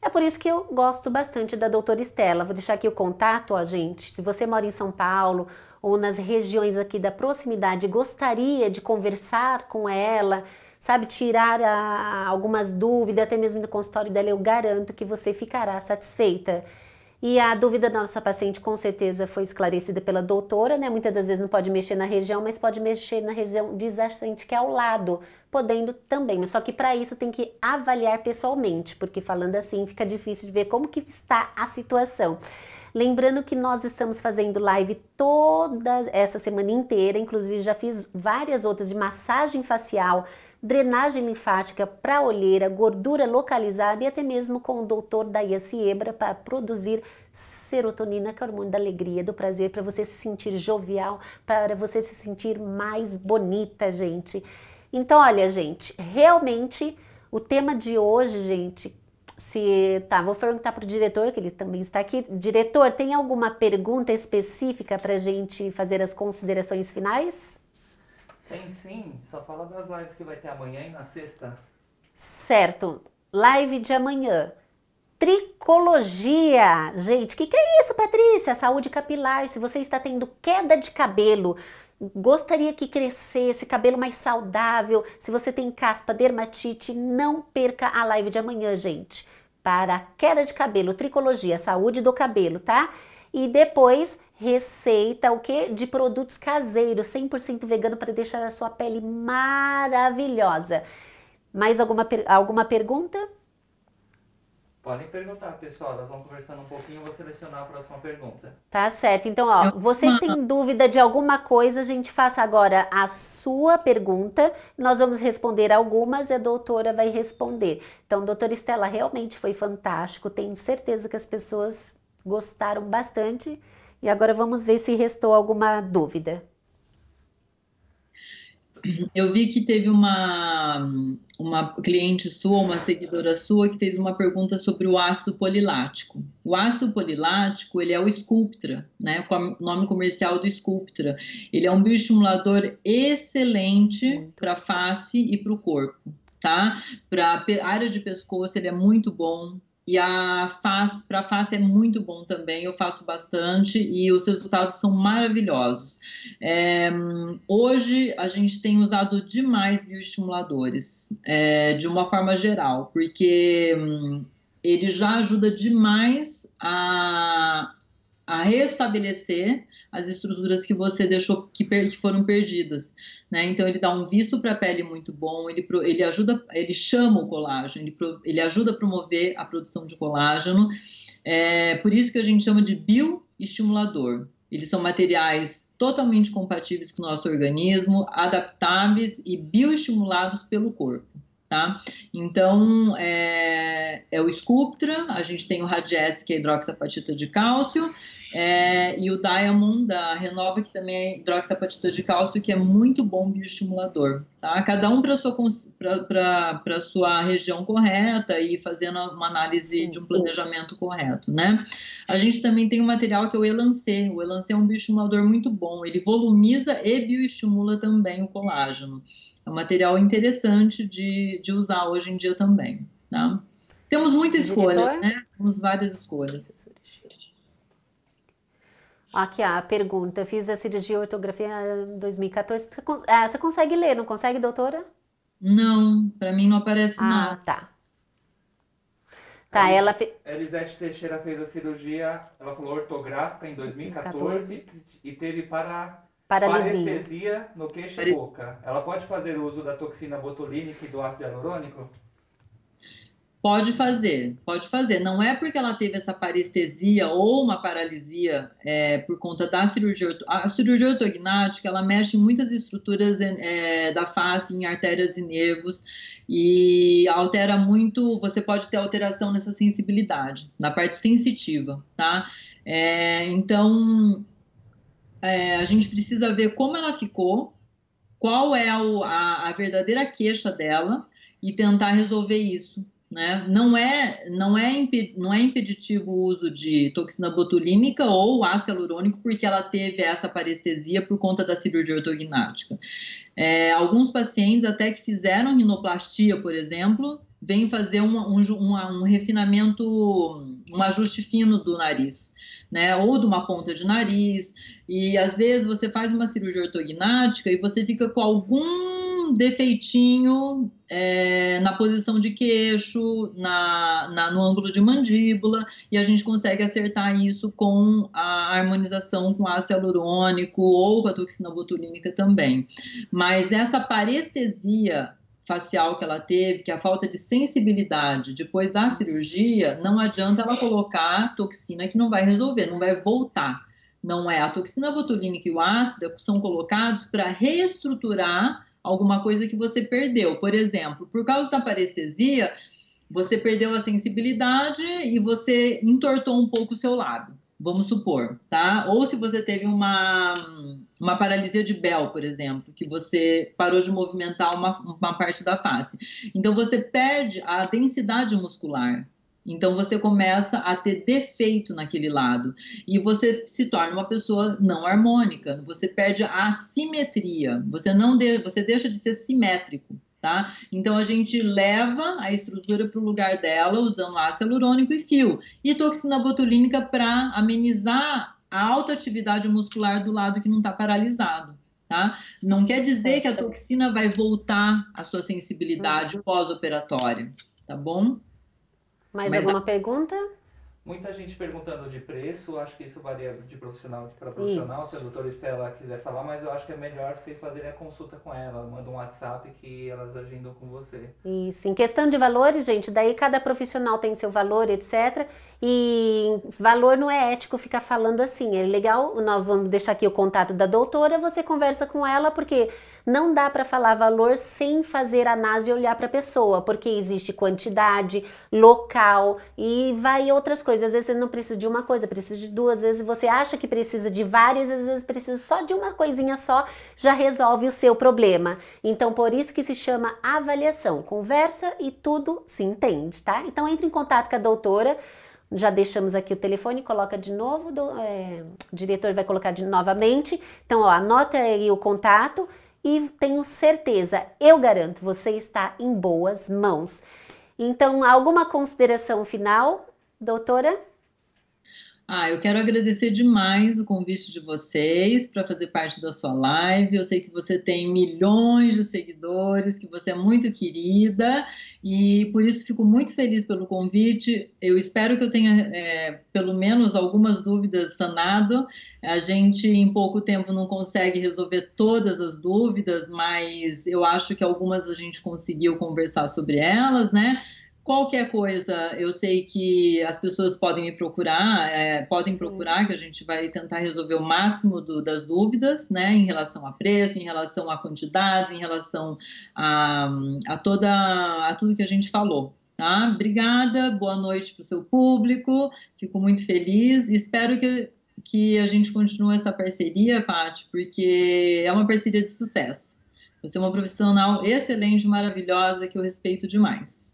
É por isso que eu gosto bastante da doutora Estela. Vou deixar aqui o contato, ó, gente. Se você mora em São Paulo ou nas regiões aqui da proximidade, gostaria de conversar com ela, sabe, tirar a, algumas dúvidas, até mesmo no consultório dela, eu garanto que você ficará satisfeita. E a dúvida da nossa paciente com certeza foi esclarecida pela doutora, né? Muitas das vezes não pode mexer na região, mas pode mexer na região adjacente que é ao lado, podendo também. Mas só que para isso tem que avaliar pessoalmente, porque falando assim fica difícil de ver como que está a situação. Lembrando que nós estamos fazendo live toda essa semana inteira, inclusive já fiz várias outras de massagem facial, drenagem linfática para olheira, gordura localizada e até mesmo com o doutor Daia Siebra para produzir serotonina, que é o hormônio da alegria, do prazer, para você se sentir jovial, para você se sentir mais bonita, gente. Então, olha, gente, realmente o tema de hoje, gente, se tá, vou perguntar para o diretor, que ele também está aqui. Diretor, tem alguma pergunta específica para a gente fazer as considerações finais? Tem sim, só fala das lives que vai ter amanhã e na sexta. Certo, live de amanhã. Tricologia. Gente, o que, que é isso, Patrícia? Saúde capilar. Se você está tendo queda de cabelo, gostaria que crescesse, cabelo mais saudável, se você tem caspa, dermatite, não perca a live de amanhã, gente. Para queda de cabelo, tricologia, saúde do cabelo, tá? E depois receita o que de produtos caseiros, 100% vegano para deixar a sua pele maravilhosa. Mais alguma, alguma pergunta? Podem perguntar, pessoal. Nós vamos conversando um pouquinho. Vou selecionar a próxima pergunta. Tá certo. Então, ó, você tem dúvida de alguma coisa, a gente faça agora a sua pergunta. Nós vamos responder algumas e a doutora vai responder. Então, doutora Estela, realmente foi fantástico. Tenho certeza que as pessoas gostaram bastante. E agora vamos ver se restou alguma dúvida. Eu vi que teve uma, uma cliente sua, uma seguidora sua, que fez uma pergunta sobre o ácido polilático. O ácido polilático, ele é o Sculptra, né, o nome comercial do Sculptra. Ele é um bioestimulador excelente para a face e para o corpo, tá? Para área de pescoço, ele é muito bom. E a face, para face é muito bom também, eu faço bastante e os resultados são maravilhosos. É, hoje a gente tem usado demais bioestimuladores, é, de uma forma geral, porque hum, ele já ajuda demais a, a restabelecer as estruturas que você deixou que, que foram perdidas, né? Então ele dá um visto para a pele muito bom, ele, ele ajuda, ele chama o colágeno, ele, ele ajuda a promover a produção de colágeno. É por isso que a gente chama de bioestimulador. Eles são materiais totalmente compatíveis com o nosso organismo, adaptáveis e bioestimulados pelo corpo. Tá? Então, é, é o Sculptra, a gente tem o Radies, que é hidroxapatita de cálcio, é, e o Diamond da Renova, que também é hidroxapatita de cálcio, que é muito bom bioestimulador. Tá? Cada um para a sua, sua região correta e fazendo uma análise sim, de um planejamento sim. correto. Né? A gente também tem um material que é o Elancê. O Elancê é um bioestimulador muito bom. Ele volumiza e bioestimula também o colágeno. É um material interessante de, de usar hoje em dia também. Tá? Temos muita escolha, né? Temos várias escolhas. Aqui a pergunta, fiz a cirurgia ortografia em 2014. Ah, você consegue ler, não consegue, doutora? Não, para mim não aparece ah, nada. Ah, tá. Tá, a ela fez. Elisete Teixeira fez a cirurgia, ela falou ortográfica em 2014 2014. e teve para parestesia no queixo e boca. Ela pode fazer uso da toxina botulínica e do ácido hialurônico? Pode fazer, pode fazer. Não é porque ela teve essa parestesia ou uma paralisia é, por conta da cirurgia. A cirurgia ortognática, ela mexe muitas estruturas é, da face, em artérias e nervos, e altera muito. Você pode ter alteração nessa sensibilidade, na parte sensitiva, tá? É, então, é, a gente precisa ver como ela ficou, qual é a, a, a verdadeira queixa dela e tentar resolver isso. Né? Não, é, não, é não é impeditivo o uso de toxina botulínica ou ácido hialurônico porque ela teve essa parestesia por conta da cirurgia ortognática. É, alguns pacientes até que fizeram rinoplastia, por exemplo, vêm fazer um, um refinamento, um ajuste fino do nariz né? Ou de uma ponta de nariz. E às vezes você faz uma cirurgia ortognática e você fica com algum defeitinho é, na posição de queixo, na, na, no ângulo de mandíbula, e a gente consegue acertar isso com a harmonização com ácido hialurônico ou com a toxina botulínica também. Mas essa parestesia facial que ela teve, que é a falta de sensibilidade depois da cirurgia, não adianta ela colocar toxina que não vai resolver, não vai voltar. Não é a toxina botulínica e o ácido são colocados para reestruturar alguma coisa que você perdeu. Por exemplo, por causa da parestesia, você perdeu a sensibilidade e você entortou um pouco o seu lábio vamos supor, tá? Ou se você teve uma, uma paralisia de Bell, por exemplo, que você parou de movimentar uma, uma parte da face. Então você perde a densidade muscular. Então você começa a ter defeito naquele lado e você se torna uma pessoa não harmônica. Você perde a simetria. Você não de, você deixa de ser simétrico tá? Então a gente leva a estrutura para o lugar dela usando ácido hialurônico e fio e toxina botulínica para amenizar a alta atividade muscular do lado que não está paralisado. Tá? Não quer dizer que a toxina vai voltar à sua sensibilidade uhum. pós-operatória, tá bom? Mais Mas alguma pergunta? Muita gente perguntando de preço, acho que isso varia de profissional para profissional, isso. se a doutora Estela quiser falar, mas eu acho que é melhor vocês fazerem a consulta com ela, manda um WhatsApp que elas agendam com você. Isso, em questão de valores, gente, daí cada profissional tem seu valor, etc. E valor não é ético ficar falando assim, é legal, nós vamos deixar aqui o contato da doutora, você conversa com ela, porque não dá para falar valor sem fazer análise e olhar para a pessoa, porque existe quantidade, local e vai outras coisas. Às vezes você não precisa de uma coisa, precisa de duas. Às vezes você acha que precisa de várias, às vezes precisa só de uma coisinha só, já resolve o seu problema. Então, por isso que se chama avaliação. Conversa e tudo se entende, tá? Então, entre em contato com a doutora. Já deixamos aqui o telefone, coloca de novo, do, é, o diretor vai colocar de novamente. Então, ó, anota aí o contato e tenho certeza, eu garanto, você está em boas mãos. Então, alguma consideração final, doutora? Ah, eu quero agradecer demais o convite de vocês para fazer parte da sua live. Eu sei que você tem milhões de seguidores, que você é muito querida e por isso fico muito feliz pelo convite. Eu espero que eu tenha é, pelo menos algumas dúvidas sanado. A gente em pouco tempo não consegue resolver todas as dúvidas, mas eu acho que algumas a gente conseguiu conversar sobre elas, né? Qualquer coisa, eu sei que as pessoas podem me procurar, é, podem Sim. procurar, que a gente vai tentar resolver o máximo do, das dúvidas, né, em relação a preço, em relação a quantidades, em relação a, a toda a tudo que a gente falou. Tá? Obrigada, boa noite para o seu público, fico muito feliz e espero que, que a gente continue essa parceria, Paty, porque é uma parceria de sucesso. Você é uma profissional excelente, maravilhosa, que eu respeito demais.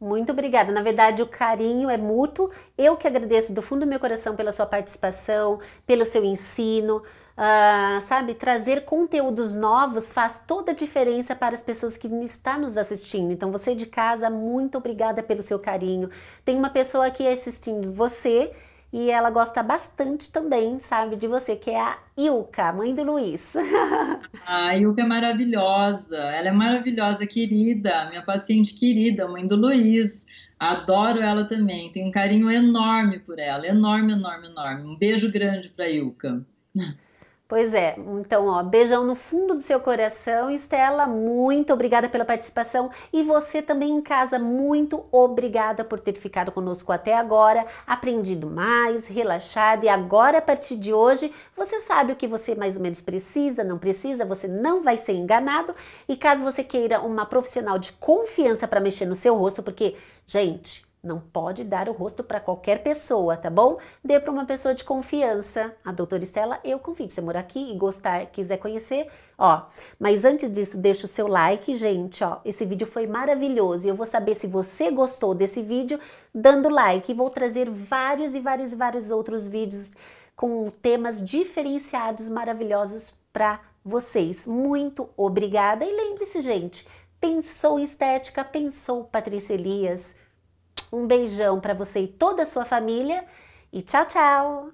Muito obrigada. Na verdade, o carinho é mútuo. Eu que agradeço do fundo do meu coração pela sua participação, pelo seu ensino. Uh, sabe, trazer conteúdos novos faz toda a diferença para as pessoas que estão nos assistindo. Então, você de casa, muito obrigada pelo seu carinho. Tem uma pessoa aqui assistindo você e ela gosta bastante também, sabe, de você, que é a Ilka, mãe do Luiz. A Ilka é maravilhosa, ela é maravilhosa, querida, minha paciente querida, mãe do Luiz. Adoro ela também, tenho um carinho enorme por ela, enorme, enorme, enorme. Um beijo grande para Ilka. Pois é, então, ó, beijão no fundo do seu coração. Estela, muito obrigada pela participação. E você também em casa, muito obrigada por ter ficado conosco até agora, aprendido mais, relaxado. E agora, a partir de hoje, você sabe o que você mais ou menos precisa, não precisa, você não vai ser enganado. E caso você queira uma profissional de confiança para mexer no seu rosto, porque, gente, Não pode dar o rosto para qualquer pessoa, tá bom? Dê para uma pessoa de confiança. A doutora Estela, eu confio. Se morar aqui e gostar, quiser conhecer, ó. Mas antes disso, deixa o seu like, gente, ó. Esse vídeo foi maravilhoso e eu vou saber se você gostou desse vídeo dando like. E vou trazer vários e vários e vários outros vídeos com temas diferenciados, maravilhosos para vocês. Muito obrigada e lembre-se, gente, pensou em estética, pensou Patrícia Elias. Um beijão para você e toda a sua família e tchau, tchau!